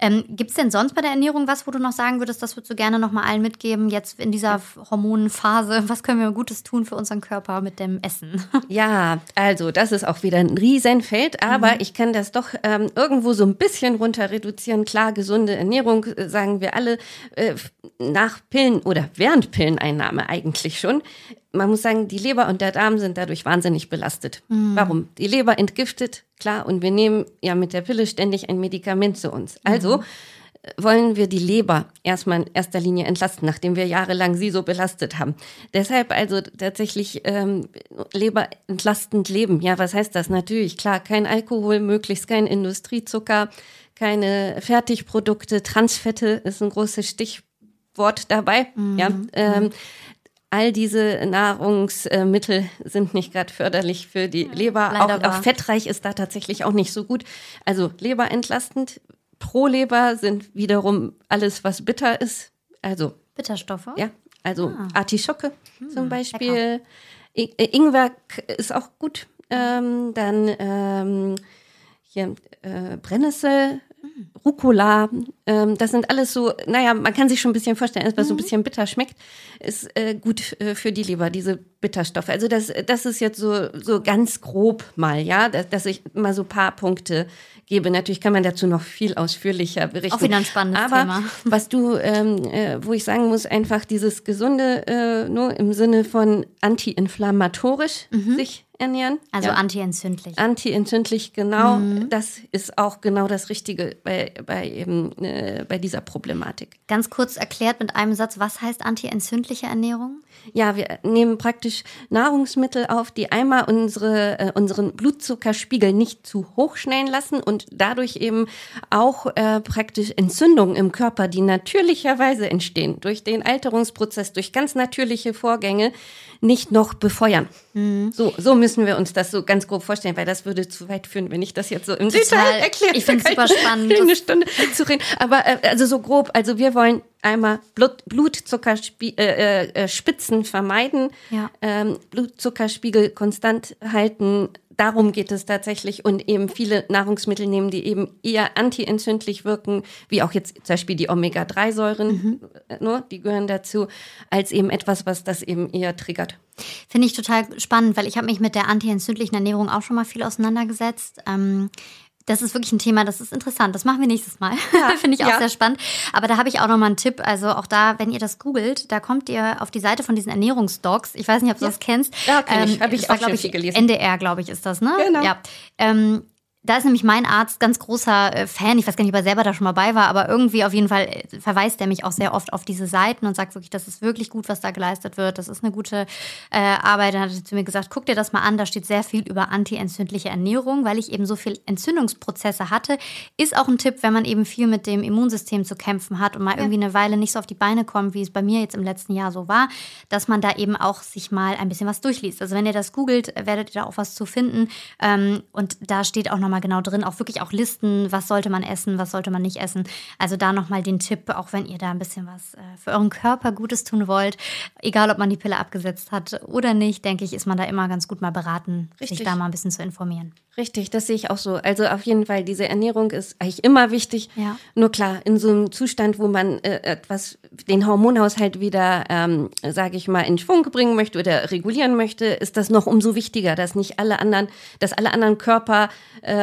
Ähm, Gibt es denn sonst bei der Ernährung was, wo du noch sagen würdest, das würdest du gerne nochmal allen mitgeben, jetzt in dieser Hormonphase? Was können wir Gutes tun für unseren Körper mit dem Essen? Ja, also das ist auch wieder ein Riesenfeld, aber mhm. ich kann das doch ähm, irgendwo so ein bisschen runter reduzieren. Klar, gesunde Ernährung, äh, sagen wir alle, äh, nach Pillen oder während Pilleneinnahme eigentlich schon man muss sagen, die Leber und der Darm sind dadurch wahnsinnig belastet. Mhm. Warum? Die Leber entgiftet, klar, und wir nehmen ja mit der Pille ständig ein Medikament zu uns. Also mhm. wollen wir die Leber erstmal in erster Linie entlasten, nachdem wir jahrelang sie so belastet haben. Deshalb also tatsächlich ähm, Leber entlastend leben. Ja, was heißt das? Natürlich, klar, kein Alkohol, möglichst kein Industriezucker, keine Fertigprodukte, Transfette ist ein großes Stichwort dabei. Mhm. Ja, ähm, all diese Nahrungsmittel sind nicht gerade förderlich für die Leber. Auch, auch, fettreich ist da tatsächlich auch nicht so gut. Also Leber entlastend. Pro Leber sind wiederum alles, was bitter ist. Also Bitterstoffe. Ja, also ah. Artischocke hm, zum Beispiel. I äh, Ingwer ist auch gut. Ähm, dann ähm, hier äh, Brennnessel Rucola, ähm, das sind alles so, naja, man kann sich schon ein bisschen vorstellen, was so ein mhm. bisschen bitter schmeckt, ist äh, gut äh, für die Leber, diese Bitterstoffe. Also das, das ist jetzt so, so ganz grob mal, ja, dass, dass ich mal so paar Punkte gebe. Natürlich kann man dazu noch viel ausführlicher berichten. Auch wieder ein spannendes Aber Thema. was du, ähm, äh, wo ich sagen muss, einfach dieses gesunde, äh, nur im Sinne von antiinflammatorisch mhm. sich ernähren. Also ja. antientzündlich. Antientzündlich, genau. Mhm. Das ist auch genau das Richtige bei, bei, eben, äh, bei dieser Problematik. Ganz kurz erklärt mit einem Satz, was heißt antientzündliche Ernährung? Ja, wir nehmen praktisch Nahrungsmittel auf, die einmal unsere, äh, unseren Blutzuckerspiegel nicht zu hoch schnellen lassen und dadurch eben auch äh, praktisch Entzündungen im Körper, die natürlicherweise entstehen, durch den Alterungsprozess, durch ganz natürliche Vorgänge, nicht noch befeuern. Mhm. So, so müssen wir uns das so ganz grob vorstellen, weil das würde zu weit führen, wenn ich das jetzt so im Total. Detail erkläre. Ich finde es super spannend. Eine Stunde zu reden. Aber äh, also so grob, also wir wollen einmal Blut, Blutzuckerspitzen äh, äh, Spitzen vermeiden, ja. ähm, Blutzuckerspiegel konstant halten, darum geht es tatsächlich und eben viele Nahrungsmittel nehmen, die eben eher antientzündlich wirken, wie auch jetzt zum Beispiel die Omega-3-Säuren, mhm. Nur, die gehören dazu, als eben etwas, was das eben eher triggert. Finde ich total spannend, weil ich habe mich mit der antientzündlichen Ernährung auch schon mal viel auseinandergesetzt. Ähm, das ist wirklich ein Thema, das ist interessant. Das machen wir nächstes Mal. Ja, Finde ich auch ja. sehr spannend. Aber da habe ich auch noch mal einen Tipp. Also auch da, wenn ihr das googelt, da kommt ihr auf die Seite von diesen Ernährungsdocs. Ich weiß nicht, ob du ja. das kennst. Ja, kenn ich. Ähm, habe ich auch, glaube ich, gelesen. NDR, glaube ich, ist das, ne? Genau. Ja. Ähm, da ist nämlich mein Arzt ganz großer äh, Fan. Ich weiß gar nicht, ob er selber da schon mal bei war, aber irgendwie auf jeden Fall äh, verweist er mich auch sehr oft auf diese Seiten und sagt wirklich, das ist wirklich gut, was da geleistet wird. Das ist eine gute äh, Arbeit. Dann hat er zu mir gesagt, guck dir das mal an. Da steht sehr viel über antientzündliche Ernährung, weil ich eben so viel Entzündungsprozesse hatte. Ist auch ein Tipp, wenn man eben viel mit dem Immunsystem zu kämpfen hat und mal ja. irgendwie eine Weile nicht so auf die Beine kommt, wie es bei mir jetzt im letzten Jahr so war, dass man da eben auch sich mal ein bisschen was durchliest. Also wenn ihr das googelt, werdet ihr da auch was zu finden. Ähm, und da steht auch nochmal genau drin, auch wirklich auch Listen, was sollte man essen, was sollte man nicht essen. Also da nochmal den Tipp, auch wenn ihr da ein bisschen was äh, für euren Körper Gutes tun wollt, egal ob man die Pille abgesetzt hat oder nicht, denke ich, ist man da immer ganz gut mal beraten, Richtig. sich da mal ein bisschen zu informieren. Richtig, das sehe ich auch so. Also auf jeden Fall, diese Ernährung ist eigentlich immer wichtig. Ja. Nur klar, in so einem Zustand, wo man äh, etwas, den Hormonhaushalt wieder, ähm, sage ich mal, in Schwung bringen möchte oder regulieren möchte, ist das noch umso wichtiger, dass nicht alle anderen, dass alle anderen Körperorgane äh,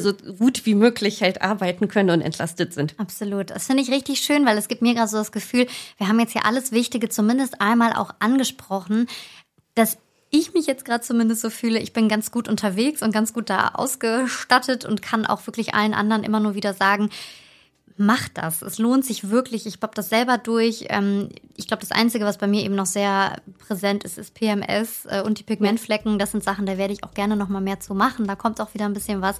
so gut wie möglich halt arbeiten können und entlastet sind. Absolut. Das finde ich richtig schön, weil es gibt mir gerade so das Gefühl, wir haben jetzt hier alles Wichtige zumindest einmal auch angesprochen. Das ich mich jetzt gerade zumindest so fühle, ich bin ganz gut unterwegs und ganz gut da ausgestattet und kann auch wirklich allen anderen immer nur wieder sagen, macht das. Es lohnt sich wirklich. Ich baue das selber durch. Ähm, ich glaube, das Einzige, was bei mir eben noch sehr präsent ist, ist PMS äh, und die Pigmentflecken. Das sind Sachen, da werde ich auch gerne noch mal mehr zu machen. Da kommt auch wieder ein bisschen was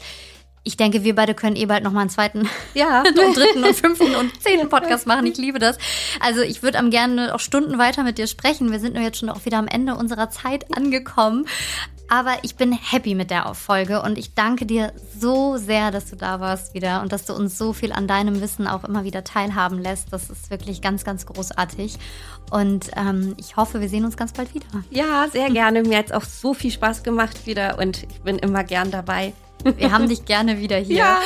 ich denke, wir beide können eh bald noch mal einen zweiten, ja, und dritten und fünften und zehnten Podcast machen. Ich liebe das. Also ich würde am gerne auch Stunden weiter mit dir sprechen. Wir sind nur jetzt schon auch wieder am Ende unserer Zeit angekommen. Aber ich bin happy mit der Folge und ich danke dir so sehr, dass du da warst wieder und dass du uns so viel an deinem Wissen auch immer wieder teilhaben lässt. Das ist wirklich ganz, ganz großartig. Und ähm, ich hoffe, wir sehen uns ganz bald wieder. Ja, sehr gerne. Mir hat es auch so viel Spaß gemacht wieder und ich bin immer gern dabei. Wir haben dich gerne wieder hier. Ja.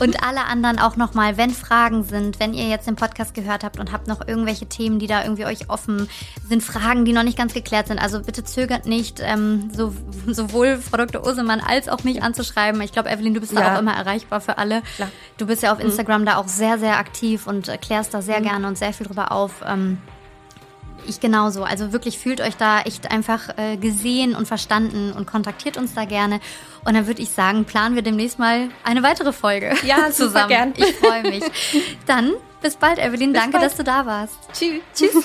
Und alle anderen auch nochmal, wenn Fragen sind, wenn ihr jetzt den Podcast gehört habt und habt noch irgendwelche Themen, die da irgendwie euch offen sind, Fragen, die noch nicht ganz geklärt sind, also bitte zögert nicht, ähm, so, sowohl Frau Dr. Ursemann als auch mich anzuschreiben. Ich glaube, Evelyn, du bist ja. da auch immer erreichbar für alle. Klar. Du bist ja auf mhm. Instagram mhm. da auch sehr, sehr aktiv und klärst da sehr mhm. gerne und sehr viel drüber auf. Ähm, Ich genauso. Also wirklich fühlt euch da echt einfach äh, gesehen und verstanden und kontaktiert uns da gerne. Und dann würde ich sagen, planen wir demnächst mal eine weitere Folge. Ja, zusammen. Gern. Ich freue mich. Dann bis bald, Evelyn. Bis Danke, bald. dass du da warst. Tschüss. Tschüss.